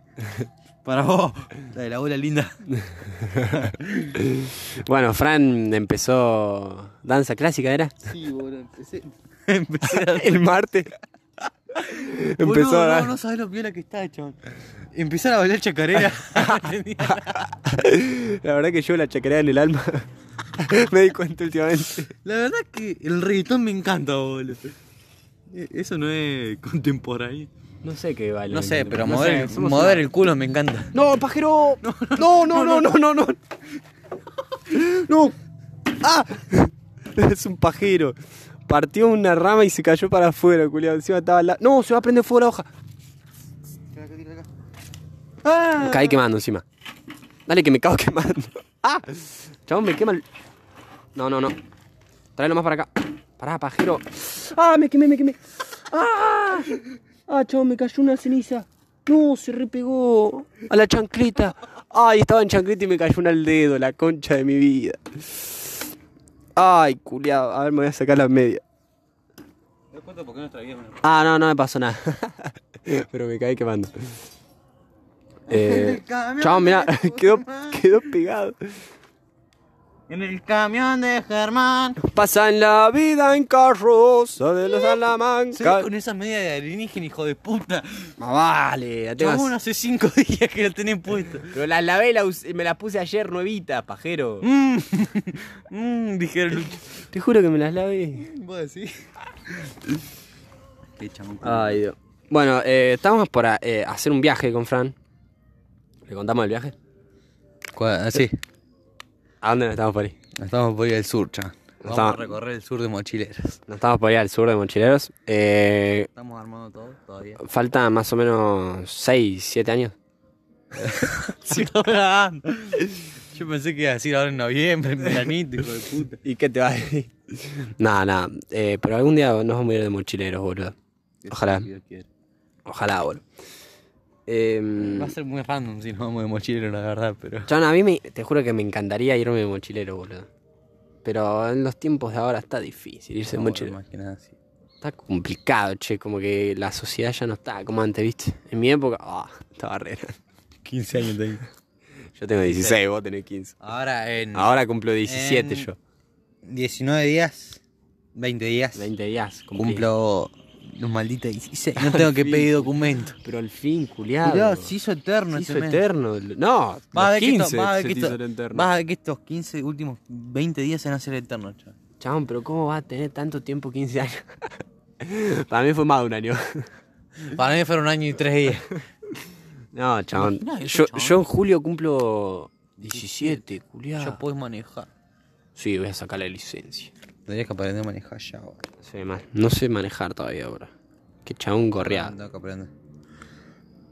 Para vos, la de la abuela linda. Bueno, Fran empezó danza clásica, ¿era? Sí, boludo, empecé. Empecé a El martes. empezó Boludo, a no, sabes lo viola que está, chabón. Empezar a bailar chacarera. La verdad que yo la chacarera en el alma. me di cuenta últimamente. La verdad que el reggaetón me encanta, boludo. Eh, Eso no es contemporáneo. No sé qué baile. No sé, pero No mover, sé, el culo me encanta. ¡No, pajero! No, no, no, no, no, no. No. ¡Ah! Es un pajero. Partió una rama y se cayó para afuera, culiado. Encima estaba lado. No, se va a prender fuego la hoja. Me caí quemando encima. Dale que me cago quemando. ¡Ah! Chabón, me quema el. No, no, no. Tráelo más para acá. Pará, pajero. ¡Ah! Me quemé, me quemé. ¡Ah! ¡Ah, chabón! Me cayó una ceniza. No, se repegó a la chancleta. Ay, estaba en chancleta y me cayó una al dedo, la concha de mi vida. Ay, culiado. A ver, me voy a sacar la media. ¿Te das cuenta por qué vida es una- Ah, no, no me pasó nada. Pero me caí quemando. Eh, chabón, mirá, quedó, quedó pegado. En el camión de Germán. Pasan la vida en carroza de los Salamanca. con esa media de alienígena, hijo de puta. Ah, vale, la tengo Chabón, hace cinco días que la tenés puesta. Pero la lavé y la us- me la puse ayer nuevita, pajero. Mmm, mmm, dijeron. Te juro que me las lavé. ¿Vos decís? Qué chabón. Ay, Dios. Bueno, eh, estamos por a- eh, hacer un viaje con Fran. ¿Le contamos el viaje? ¿Cuál? Sí. ¿A dónde nos estamos por ir? Estamos por ir al sur, chaval. Vamos Estamos- a recorrer el sur de mochileros. Nos estamos por ir al sur de Mochileros. Eh, Estamos armando todo todavía. falta más o menos 6, 7 años. Sí. Yo pensé que iba a decir ahora en noviembre, en veranito, hijo de puta. ¿Y qué te va a decir? Nada, nada. Eh, pero algún día nos vamos a ir de mochileros, boludo. Ojalá. Ojalá, boludo. Eh, Va a ser muy random si nos vamos de mochilero, la verdad, pero. Chabón, a mí me, te juro que me encantaría irme de mochilero, boludo. Pero en los tiempos de ahora está difícil irse de No, mochilero. Más que nada, sí. Está complicado, che. Como que la sociedad ya no está como antes, ¿viste? En mi época, ah, estaba re. 15 años tengo. Yo tengo 16, vos tenés 15. Ahora en Ahora cumplo 17 En- yo. 19 días, 20 días, 20 días. cumplí. cumplo los malditos 16. No tengo que pedir documento. Pero al fin, culiado. Mirá, se hizo eterno Se hizo mes. eterno. No, Vas a ver que 15 esto- vas a ver que esto- vas a ver que estos 15 últimos 20 días se van a hacer eternos, chaval. Chabón, pero ¿cómo va a tener tanto tiempo 15 años? Para mí fue más de un año. Para mí fueron un año y tres días. No, chabón. Yo, chabón. yo en julio cumplo 17, culiado. Ya podés manejar. Sí, voy a sacar la licencia. Tendrías que aprender a manejar ya. Se ve mal. No sé manejar todavía ahora. Que chabón gorreado. Tengo que aprender.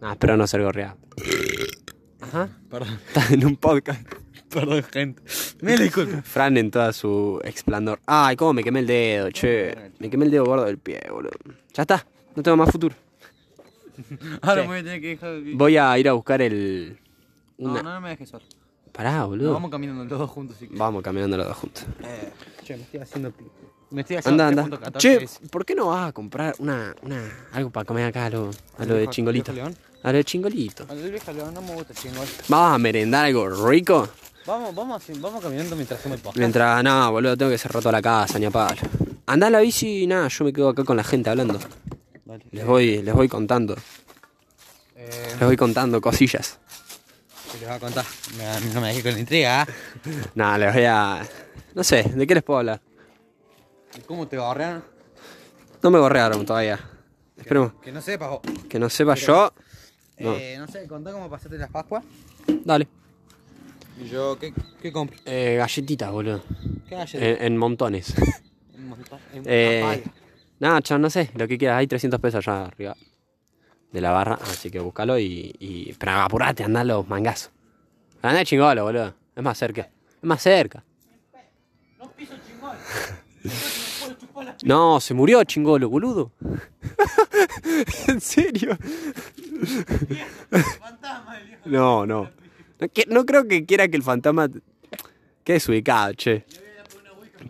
Ah, espero no ser gorreado. Ajá. Perdón, Estás en un podcast. perdón, gente. Me disculpo. Fran en toda su esplendor. Ay, cómo me quemé el dedo, che. Me quemé el dedo gordo del pie, boludo. Ya está. No tengo más futuro. Ahora Sí. me voy a tener que dejar. Voy a ir a buscar el. No, no, no me dejes solo. Pará, boludo. Vamos caminando los dos juntos. Si Vamos caminando los dos juntos. Eh, che, me estoy haciendo pico. Me estoy haciendo Anda, anda. 3.14 Che, es- ¿por qué no vas a comprar una, una algo para comer acá a lo, a lo de viejo- chingolito? A lo de chingolito. A ver, vieja león, no me gusta chingón. ¿Vamos a merendar algo rico? Vamos, vamos, vamos caminando mientras hacemos el podcast. Mientras, no, boludo, tengo que cerrar toda la casa, ni a palo. Andá a la bici y nada, yo me quedo acá con la gente hablando. Les voy, les voy contando. Eh, Les voy contando cosillas. ¿Qué les voy a contar? Me- no me dejé con la intriga. Nada, les voy a. No sé, ¿de qué les puedo hablar? ¿Y ¿Cómo te gorrean? No me gorrearon todavía. Esperemos Que no sepas vos. que no sepa yo. Eh, no sé, contá cómo pasaste las Pascuas. Dale. Y yo, ¿qué, qué compro? Eh, galletitas, boludo. ¿Qué hay En, en montones. Un montón. En Eh, chaval, no sé, lo que quieras. Hay 300 pesos allá arriba de la barra, así que búscalo y. Pero apurate, andá a los mangazos. Andá de chingolo, boludo. Es más cerca. Es más cerca. No, se murió chingolo, boludo. ¿En serio? No, no. No, no creo que quiera que el fantasma quede desubicado, che.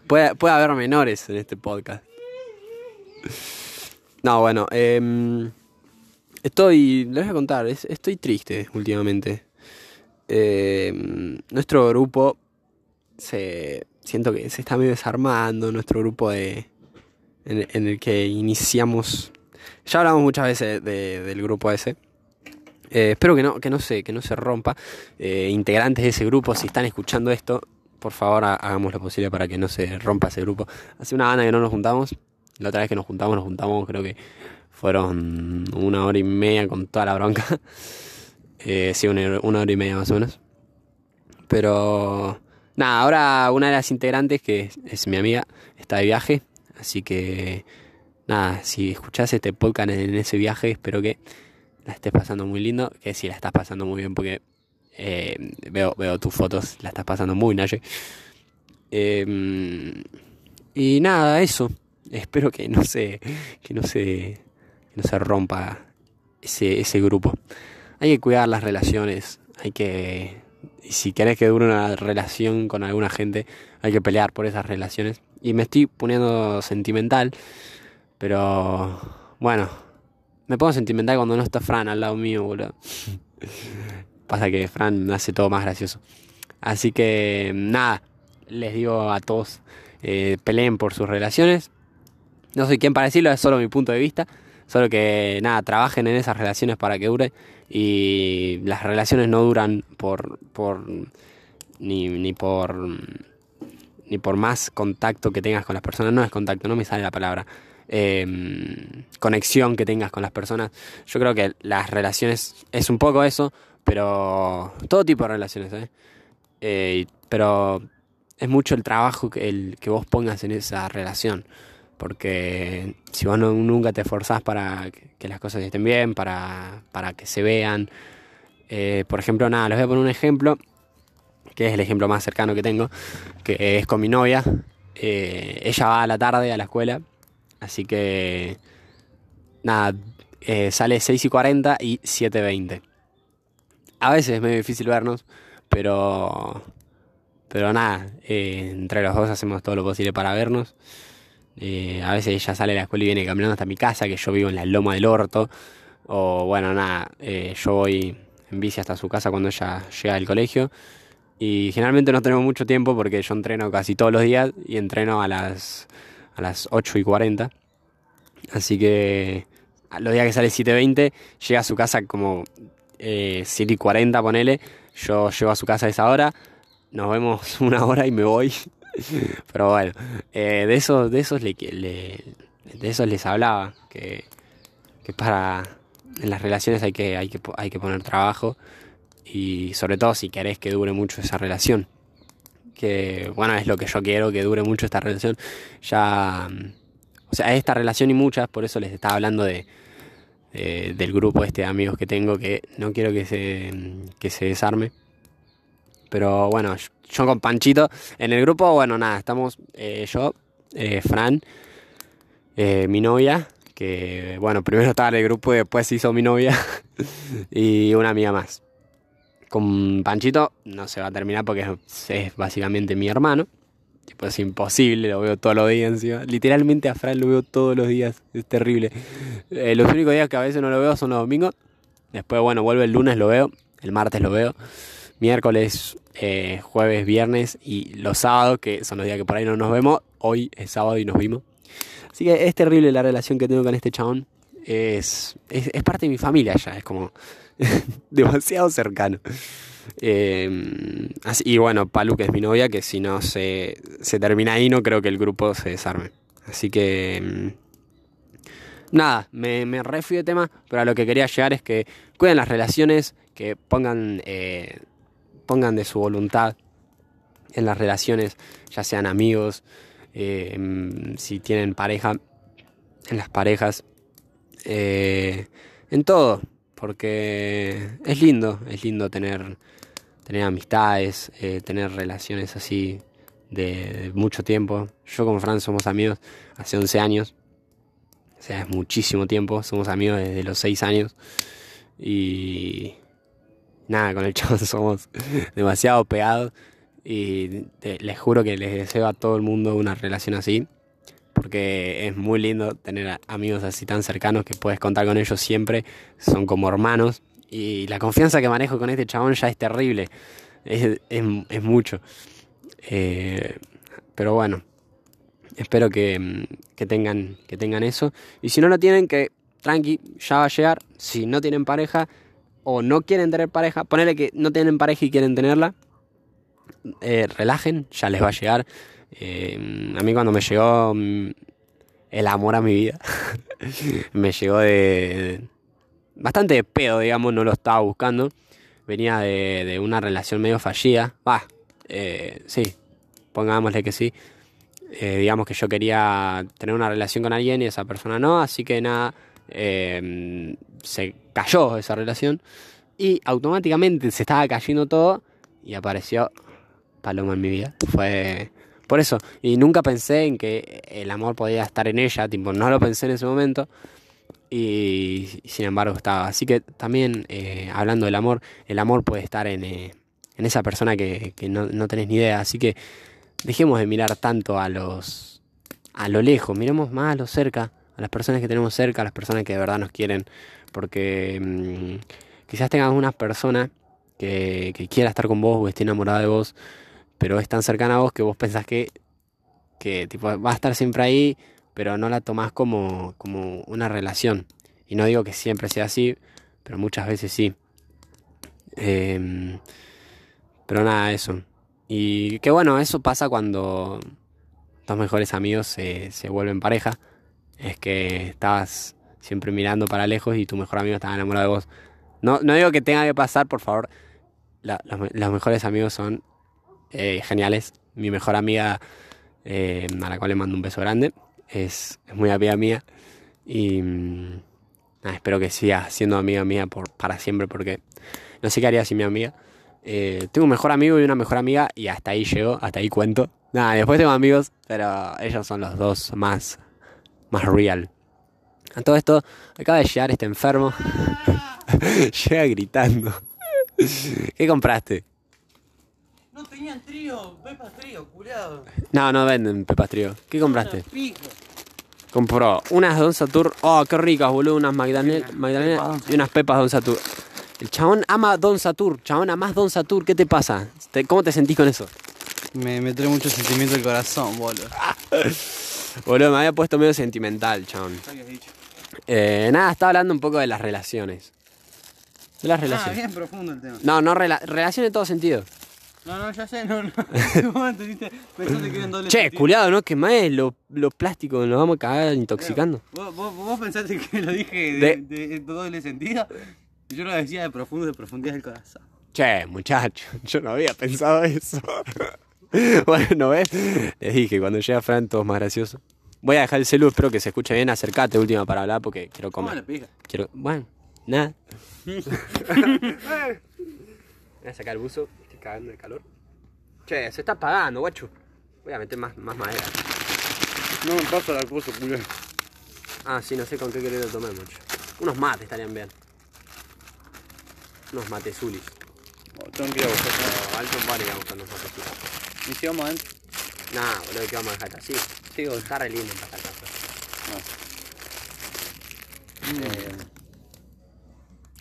Puede, puede haber menores en este podcast. No, bueno, em, estoy, les voy a contar, es- estoy triste últimamente. Em, nuestro grupo se, siento que se está medio desarmando, nuestro grupo de, en, el que iniciamos, ya hablamos muchas veces de- del grupo ese. Eh, espero que no, que no se, que no se rompa. Eh, integrantes de ese grupo, si están escuchando esto, por favor ha- hagamos lo posible para que no se rompa ese grupo. Hace una banda que no nos juntamos. La otra vez que nos juntamos, nos juntamos, creo que fueron una hora y media con toda la bronca. Eh, sí, una, una hora y media más o menos. Pero nada, ahora una de las integrantes, que es, mi amiga, está de viaje. Así que, nada, si escuchás este podcast en ese viaje, espero que la estés pasando muy lindo, que si la estás pasando muy bien, porque eh, veo, veo tus fotos, la estás pasando muy naye. Eh, y nada, eso. Espero que no se, que no se, que no se rompa ese, grupo. Hay que cuidar las relaciones, hay que si querés que dure una relación con alguna gente, hay que pelear por esas relaciones. Y me estoy poniendo sentimental, pero bueno, me pongo sentimental cuando no está Fran al lado mío, boludo. Pasa que Fran hace todo más gracioso. Así que nada, les digo a todos, eh, peleen por sus relaciones. No soy quien para decirlo, es solo mi punto de vista. Solo que nada, trabajen en esas relaciones para que dure. Y las relaciones no duran por. por ni, ni por. ni por más contacto que tengas con las personas. No es contacto, no me sale la palabra. Eh, conexión que tengas con las personas. Yo creo que las relaciones es un poco eso, pero todo tipo de relaciones, ¿eh? Eh, pero es mucho el trabajo que, el, que vos pongas en esa relación. Porque si vos nunca te esforzás para que las cosas estén bien, para, para que se vean. Eh, por ejemplo, nada, les voy a poner un ejemplo, que es el ejemplo más cercano que tengo, que es con mi novia. Eh, ella va a la tarde a la escuela, así que nada, eh, sale 6 y 40 y 7.20. A veces es medio difícil vernos, pero, pero nada, entre los dos hacemos todo lo posible para vernos. Eh, a veces ella sale de la escuela y viene caminando hasta mi casa, que yo vivo en la loma del orto. O bueno, nada, eh, yo voy en bici hasta su casa cuando ella llega del colegio. Y generalmente no tenemos mucho tiempo porque yo entreno casi todos los días y entreno a las, a las 8 y 40. Así que los días que sale 7.20, llega a su casa como eh, 7 y 40, ponele. Yo llego a su casa a esa hora, nos vemos una hora y me voy. Pero bueno, eh, de esos, de esos le, le- de esos les hablaba, que, que para en las relaciones hay que, hay que, hay que poner trabajo y sobre todo si querés que dure mucho esa relación. Que bueno, es lo que yo quiero, que dure mucho esta relación. Ya, mm, o sea, esta relación y muchas, por eso les estaba hablando de, de- del grupo este de amigos que tengo, que no quiero que se, que se desarme. Pero bueno, yo con Panchito, en el grupo, bueno, nada, estamos eh, yo, eh, Fran, eh, mi novia, que bueno, primero estaba en el grupo y después se hizo mi novia, y una amiga más. Con Panchito no se va a terminar porque es, básicamente mi hermano. Tipo, es imposible, lo veo todos los días encima. Literalmente a Fran lo veo todos los días, es terrible. Los únicos días que a veces no lo veo son los domingos. Después, bueno, vuelve el lunes, lo veo. El martes lo veo. Miércoles, eh, jueves, viernes y los sábados, que son los días que por ahí no nos vemos. Hoy es sábado y nos vimos. Así que es terrible la relación que tengo con este chabón. Es, es, parte de mi familia ya, es como demasiado cercano. Así- y bueno, Palu, que es mi novia, que si no se, se termina ahí, no creo que el grupo se desarme. Así que. mm, Nada, me, me re fui de tema, pero a lo que quería llegar es que cuiden las relaciones, que pongan, eh, pongan de su voluntad en las relaciones, ya sean amigos, eh, si tienen pareja, en las parejas, eh, en todo, porque es lindo, es lindo tener, tener amistades, eh, tener relaciones así de, de mucho tiempo. Yo con Fran somos amigos hace 11 años, o sea, es muchísimo tiempo, somos amigos desde los 6 años y nada, con el chavo somos demasiado pegados y les juro que les deseo a todo el mundo una relación así porque es muy lindo tener amigos así tan cercanos que puedes contar con ellos siempre, son como hermanos y la confianza que manejo con este chabón ya es terrible, es mucho. Eh, pero bueno, espero que, mm, que, tengan, que tengan eso y si no lo tienen, que tranqui, ya va a llegar, si no tienen pareja o no quieren tener pareja, ponele que no tienen pareja y quieren tenerla, eh, relajen, ya les va a llegar. Eh, a mí cuando me llegó mm, el amor a mi vida, me llegó de, bastante de pedo, digamos, no lo estaba buscando. Venía de, de una relación medio fallida. Va, eh, sí, pongámosle que sí. digamos que yo quería tener una relación con alguien y esa persona no, así que nada, eh, se cayó esa relación y automáticamente se estaba cayendo todo y apareció Paloma en mi vida. Fue por eso, y nunca pensé en que el amor podía estar en ella, tipo, no lo pensé en ese momento y, sin embargo estaba. Así que también eh, hablando del amor, el amor puede estar en, eh, en esa persona que, que no, no tenés ni idea, así que dejemos de mirar tanto a los a lo lejos, miremos más a lo cerca, a las personas que tenemos cerca, a las personas que de verdad nos quieren, porque mm, quizás tengas una persona que, que quiera estar con vos o esté enamorada de vos, pero es tan cercana a vos que vos pensás que, que tipo, va a estar siempre ahí, pero no la tomás como, como una relación. Y no digo que siempre sea así, pero muchas veces sí. Em, pero nada, eso. Y que bueno, eso pasa cuando dos mejores amigos se, se vuelven pareja. Es que estabas siempre mirando para lejos y tu mejor amigo estaba enamorado de vos. No, no digo que tenga que pasar, por favor. Los, me- los mejores amigos son eh, geniales. Mi mejor amiga, eh, a la cual le mando un beso grande, es, es muy amiga mía. Y mm, nada, espero que siga siendo amiga mía por, para siempre porque no sé qué haría sin mi amiga. Eh, tengo un mejor amigo y una mejor amiga y hasta ahí llego, hasta ahí cuento. Nada, después tengo amigos, pero ellos son los dos más, más real. A todo esto, acaba de llegar este enfermo. Llega gritando. ¿Qué compraste? No tenían trío, pepas trío, culiado. No, no venden pepas trío. ¿Qué compraste? Compró unas Don Satur. Oh, qué ricas, boludo. Unas Magdalena, Magdalena y unas pepas Don Satur. El chabón ama Don Satur. Chabón, amás Don Satur. ¿Qué te pasa? Te- ¿Cómo te sentís con eso? Me, me trae mucho sentimiento el corazón, boludo. Boludo, me había puesto medio sentimental, chabón. Eh, nada, estaba hablando un poco de las relaciones. De las Ah, relaciones. bien profundo el tema. No, no, rela- relaciones en todo sentido. No, no, ya sé, no, no. Pensaste que era en doble Che, culiado, ¿no? Que más los plásticos nos vamos a cagar intoxicando. ¿Vos, vos, vos pensaste que lo dije de, De- de, doble sentido? Yo lo decía de profundo, de profundidad del corazón. Che, muchacho, yo no había pensado eso. bueno, ¿no ves? Les dije, cuando llega Fran todo es más gracioso. Voy a dejar el celu, espero que se escuche bien. Acercate última para hablar porque quiero ¿Cómo comer. Quiero. Bueno, nada. Voy a sacar el buzo, estoy cagando de calor. Che, se está apagando, guacho. Voy a meter más, más madera. No me paso la cosa, culo. Ah, sí, no sé con qué querer tomar mucho. Unos mates estarían bien. Unos matezulis. Tengo que ir a buscar. Alto vale, vamos con unos matezulis. ¿Y si vamos adentro? Nah, boludo, que vamos a dejar así. Sí, boludo. Está re lindo para acá. Eh,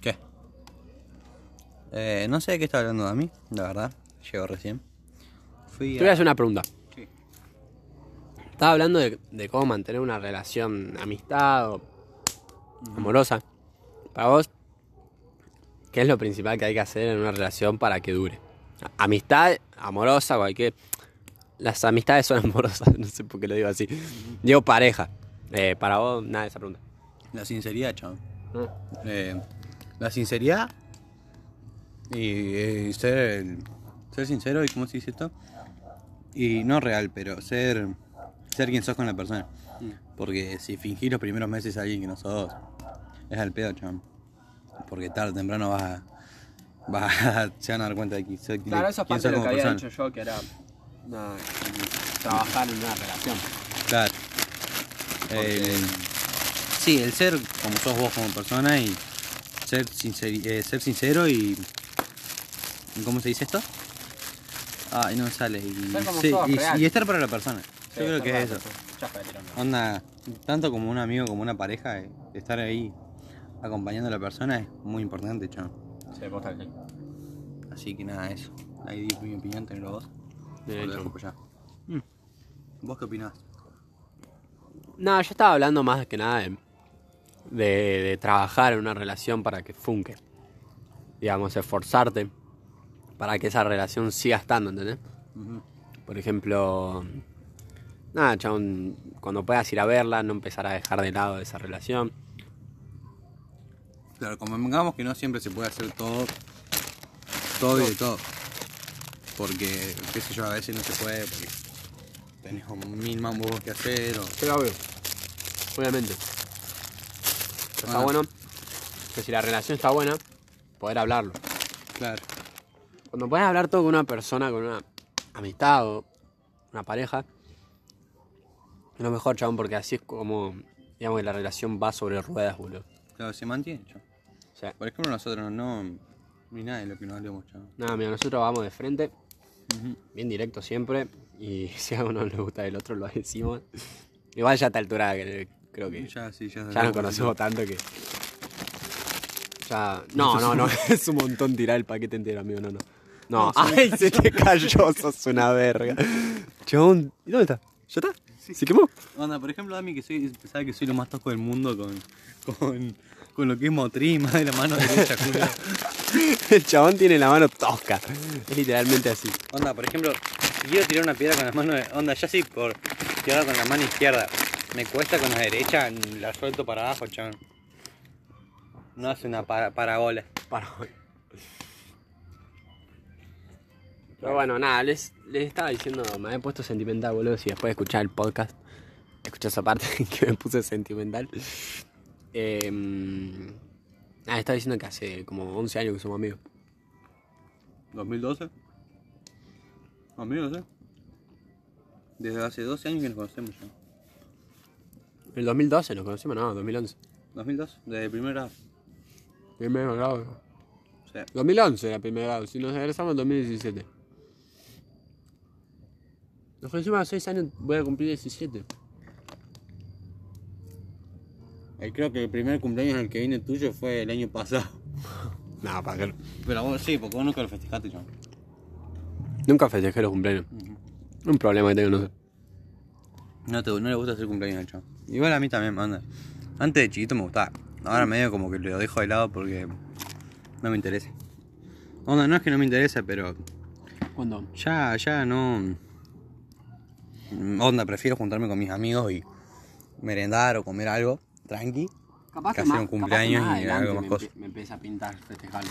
¿Qué? Eh, no sé de qué está hablando de mí, la verdad. Llegó recién. Fui Te voy a a... hacer una pregunta. Sí. Estaba hablando de, de cómo mantener una relación amistad o amorosa. Para vos, ¿qué es lo principal que hay que hacer en una relación para que dure? Amistad, amorosa, cualquier... Las amistades son amorosas, no sé por qué lo digo así. Digo pareja. Eh, para vos, nada de esa pregunta. La sinceridad, chaval. No. Eh, la sinceridad y, eh, ser, ser sincero y cómo se dice esto y no real pero ser ser quien sos con la persona porque si fingís los primeros meses a alguien que no sos es al pedo chaval porque tarde o temprano vas a, vas a- se van a dar cuenta de que sos, Claro, eso es quién parte de lo que había persona. dicho yo, que era trabajar en una relación. Claro. El- sí, el ser como sos vos como persona y ser, sinceri- eh, ser sincero y... ¿Cómo se dice esto? Ay, no me sale. Y, Ser como sí, sos, y- real. y estar para la persona. Yo creo que es eso. Onda, tanto como un amigo como una pareja, eh, estar ahí acompañando a la persona es muy importante, Así que nada, eso. Ahí di mi opinión, tenelo vos. De lo hecho. dejo por allá. ¿Vos qué opinás? No, yo estaba hablando más que nada de, de, de trabajar en una relación para que funque. Digamos, esforzarte para que esa relación siga estando, ¿entendés? Por ejemplo, nada, chabón, cuando puedas ir a verla, no empezar a dejar de lado esa relación. Claro, convengamos que no siempre se puede hacer todo, todo y de todo. Porque, qué sé yo, a veces no se puede, porque tenés como mil mambos que hacer o... Obvio. Obviamente. Pero está Ah. bueno que si la relación está buena, poder hablarlo. Claro. Cuando puedes hablar todo con una persona, con una amistad o una pareja, es lo mejor, chabón, porque así es como, digamos, que la relación va sobre ruedas, boludo. Claro, se mantiene, chaval. Por ejemplo, nosotros no... Ni nada de lo que nos hablemos, chaval. nada, mira, nosotros vamos de frente, bien directo siempre, y si a uno le gusta el otro, lo decimos. Igual ya a esta altura creo que Ya, sí, ya... ya nos conocemos tanto que... Ya... No, no, no, es un montón tirar el paquete entero, amigo, no, no. No, ay, se te cayó, sos una verga. Chabón, ¿y dónde está? ¿Ya está? ¿Se quemó? Onda, por ejemplo, a mí que soy, sabe que soy lo más tosco del mundo con, con, con lo que es motriz, más de la mano derecha, culo. El chabón tiene la mano tosca. Es literalmente así. Onda, por ejemplo, si quiero tirar una piedra con la mano, de- onda, ya sí por tirarla con la mano izquierda. Me cuesta con la derecha, la suelto para abajo, chaval. No hace una para, parabola. Para hoy. Pero bueno, nada, les, les estaba diciendo, me había puesto sentimental, boludo. Si después de escuchar el podcast, escuché esa parte que me puse sentimental. Eh, nada, estaba diciendo que hace como 11 años que somos amigos. ¿2012? Amigos, ¿eh? Desde hace 12 años que nos conocemos ya. ¿El 2012 nos conocimos? No, 2011. 2002, desde el primer grado. Primer grado. O sea, 2011 era primer grado, si nos egresamos en 2017. Nos conocimos a 6 años, voy a cumplir 17. Eh, creo que el primer cumpleaños en el que vine tuyo fue el año pasado. No, para que Pero vos sí, porque vos nunca lo festejaste, chaval. Nunca festejé los cumpleaños. Un problema que tengo, no sé. No, te, no le gusta hacer cumpleaños al chavo. Igual a mí también, anda. Antes de chiquito me gustaba. Ahora medio como que lo dejo de lado porque no me interesa. Onda, no es que no me interesa, pero ¿Cuándo? ya, ya no. Onda, prefiero juntarme con mis amigos y merendar o comer algo tranqui. Capaz que hacer un cumpleaños y algo más cosas. Me empieza a pintar festejarlo.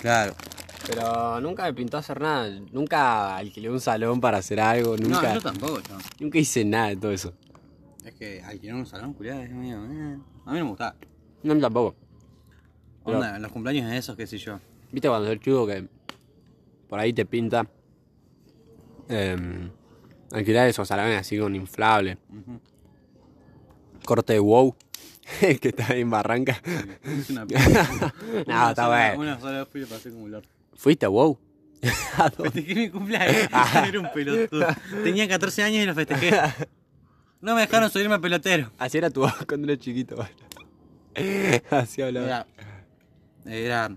Claro. Pero nunca me pintó hacer nada. Nunca alquilé un salón para hacer algo. No, Nunca, yo tampoco, chavo. nunca hice nada de todo eso. Es que alquilar un salón, culiado, es medio. eh. A mí no me gustaba. No, a mí tampoco. Pero- Onda, los cumpleaños esos, qué sé yo. ¿Viste cuando el chico que por ahí te pinta em, alquilar esos salones así con inflable? Ujú. Corte de wow. que está en Barranca. Es una no, Una está bueno. Una sola vez fui y pasé como el. ¿Fuiste a wow? Festejé mi cumpleaños. Era un pelotudo. Tenía 14 años y lo festejé. No me dejaron subirme a pelotero. Así era tu voz cuando eras chiquito. Así hablaba. Era. Era.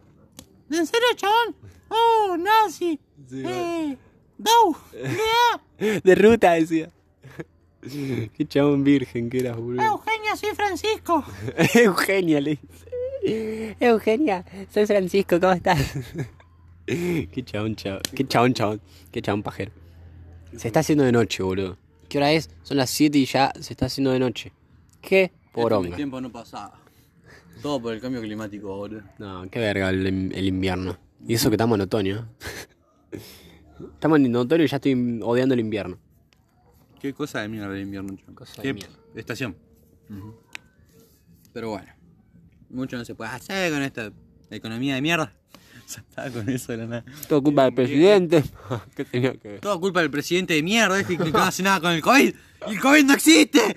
¿En serio, chabón? ¡Oh, nazi! Sí, ¡Eh! ¡Dau! De ruta decía. Qué chabón virgen que eras, boludo. Eugenia, soy Francisco. Eugenia le dice. Eugenia, soy Francisco, ¿cómo estás? Qué chabón, chabón. Qué chabón, chabón. Qué chabón pajero. Se está haciendo de noche, boludo. ¿Qué hora es? Son las 7 y ya se está haciendo de noche. ¿Qué? Poronga. tiempo no pasaba. Todo por el cambio climático, boludo. No, qué verga el, el invierno. Y eso que estamos en otoño. ¿eh? Estamos en otoño y ya estoy odiando el invierno. Qué cosa de mierda el invierno, chaval. Cosa de Qué mierda. estación. Pero bueno. Mucho no se puede hacer con esta economía de mierda. Ya está con eso de la nada. Todo culpa del presidente. ¿Qué tenía que ver? Toda culpa del presidente de mierda, este que no hace nada con el COVID. ¡Y el COVID no existe!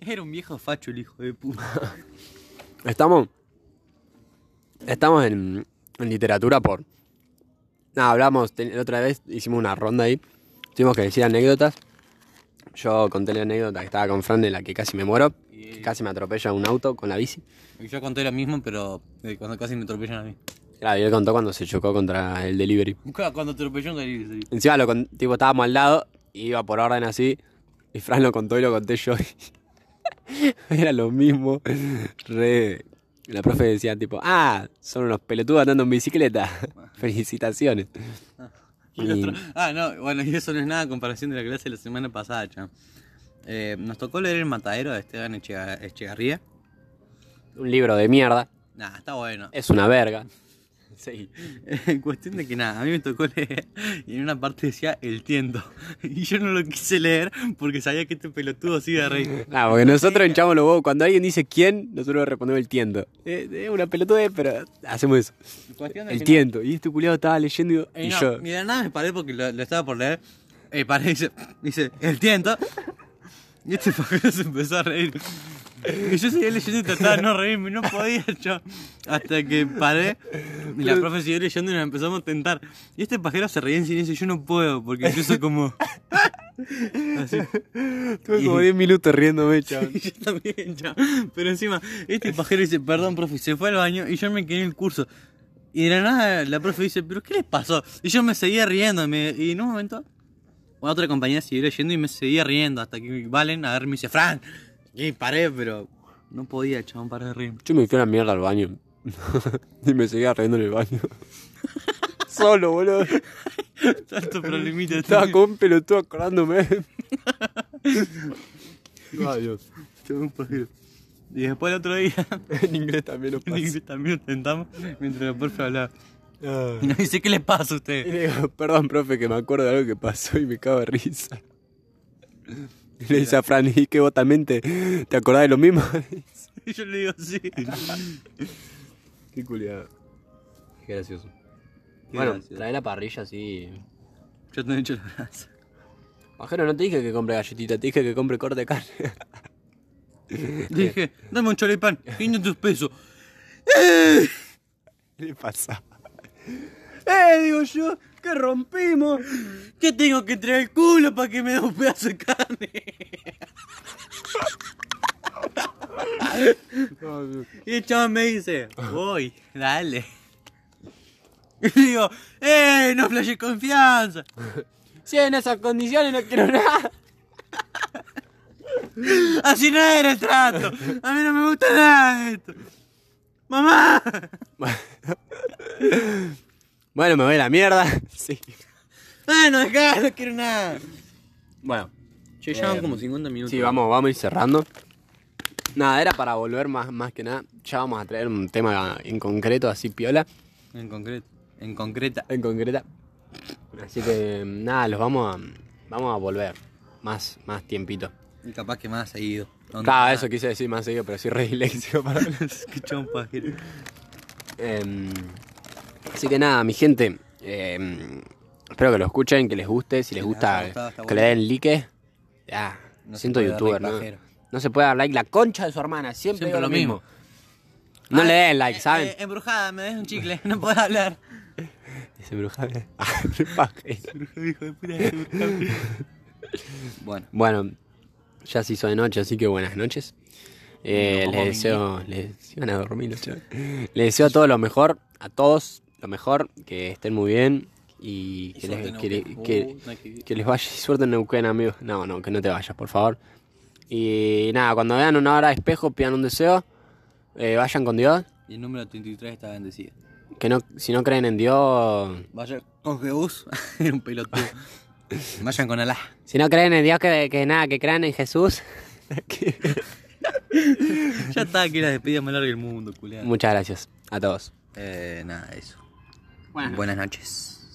Era un viejo facho el hijo de puta. Estamos. Estamos en, en literatura por. Nada, hablamos. La otra vez hicimos una ronda ahí. Tuvimos que decir anécdotas. Yo conté la anécdota que estaba con Fran de la que casi me muero. que casi me atropella un auto con la bici. Y Yo conté lo mismo, pero eh, cuando casi me atropellan a mí. Claro, y él contó cuando se chocó contra el delivery. Cuando atropelló un delivery. Encima lo con- tipo estábamos al lado, y iba por orden así, y Fran lo contó y lo conté yo. Era lo mismo. Re. La profe decía tipo, ah, son unos pelotudos andando en bicicleta. Felicitaciones. Y el otro- Ah, no, bueno, y eso no es nada a comparación de la clase de la semana pasada, chao. Eh, nos tocó leer El Matadero de Esteban Echega- Echegarría. Un libro de mierda. Nah, está bueno. Es una verga. Sí. En cuestión de que nada, a mí me tocó leer y en una parte decía el tiento. Y yo no lo quise leer porque sabía que este pelotudo se iba a reír. Ah, porque nosotros hinchamos los huevos. Cuando alguien dice quién, nosotros respondemos el tiento. Es es una pelotudez, pero hacemos eso. El que tiento. Y este culiado estaba leyendo y, no, yo. de nada me paré porque lo, lo estaba por leer. Y paré y dice, dice, el tiento. Y este pajero se empezó a reír. Y yo seguía leyendo y trataba de no reírme, no podía yo. Hasta que paré y la profe siguió leyendo y nos empezamos a tentar. Y este pajero se reía en silencio y yo no puedo porque empiezo como... Así. Tuve como 10 minutos riéndome, chaval. Yo también, ya. Pero encima, este pajero dice, perdón, profe, se fue al baño y yo me quedé en el curso. Y de la nada la profe dice, ¿pero qué les pasó? Y yo me seguía riendo. y en un momento, una otra compañera siguió leyendo y me seguía riendo. Hasta que Valen a ver me dice, Fran. Y paré, pero no podía, chabón, parar de reír. Yo me fui a la mierda al baño. y me seguía riendo en el baño. Solo, boludo. Tanto problemita. Estaba como un pelotudo acordándome. Ay, Dios. Y después el otro día, En inglés también nos en pasa. inglés también nos tentamos mientras la profe hablaba. Ah. Y nos dice, ¿qué les pasa a Y le digo, perdón, profe, que me acuerdo de algo que pasó y me cago de risa. Y le dice a Fran, ¿y que vos también te, te acordás de lo mismo? Y yo le digo, sí. Qué culiado. Qué gracioso. Qué bueno, gracioso. trae la parrilla así. Yo te he hecho la brasa. Bajero, no te dije que compre galletita, te dije que compre corte de carne. Dije, dame un choripán, 500 pesos. ¿Qué le pasa? ¡Eh! Digo yo, que rompimos. ¿Qué tengo que traer el culo para que me dé un pedazo de carne? Y el chaval me dice, voy, dale. Y digo, ¡eh! No flashe confianza. Si en esas condiciones no quiero nada. Así no era el trato. A mí no me gusta nada esto. ¡Mamá! Bueno, me voy a la mierda. Sí. Bueno, acá no quiero nada. Bueno, Che, ya van como 50 minutos. sí, vamos, vamos a ir cerrando. Nada, era para volver más, más que nada. Ya vamos a traer un tema en concreto, así piola. En concreto. En concreta. En concreta. Así que nada, los vamos a, vamos a volver. Más, más tiempito. Y capaz que más seguido. Claro, eso quise decir más seguido, pero soy re disléxico para hablar. Qué chabón pajero. Así que nada, mi gente. em, espero que lo escuchen, que les guste. Si les gusta, gustado, que le den like. Ya, No se siento youtuber, ¿no? No se puede dar like la concha de su hermana. Siempre, Siempre lo mismo. No Ay, le den like, eh, ¿saben? eh, embrujada, me des un chicle, no puedo hablar. Ese brujable. Ah, hijo de puta. Bueno, Bueno, ya se hizo de noche, así que buenas noches. Eh, les deseo, les iban a dormir chavales. Les deseo todo lo mejor, a todos lo mejor, que estén muy bien y que, les, que, le- que- Uh, que les vaya suerte en Neuquén, amigos. No, no, que no te vayas, por favor. Y nada, cuando vean una hora de espejo, pidan un deseo, eh, vayan con Dios. y el número 33 está bendecido. Que no, si no creen en Dios, Vaya con Jesús, un pelotudo. Vayan con Alá. si no creen en Dios, que, que nada, que crean en Jesús. Ya está, que la despedida más larga del mundo, culiado. Muchas gracias a todos. Eh, nada, eso. Buenas Buenas noches.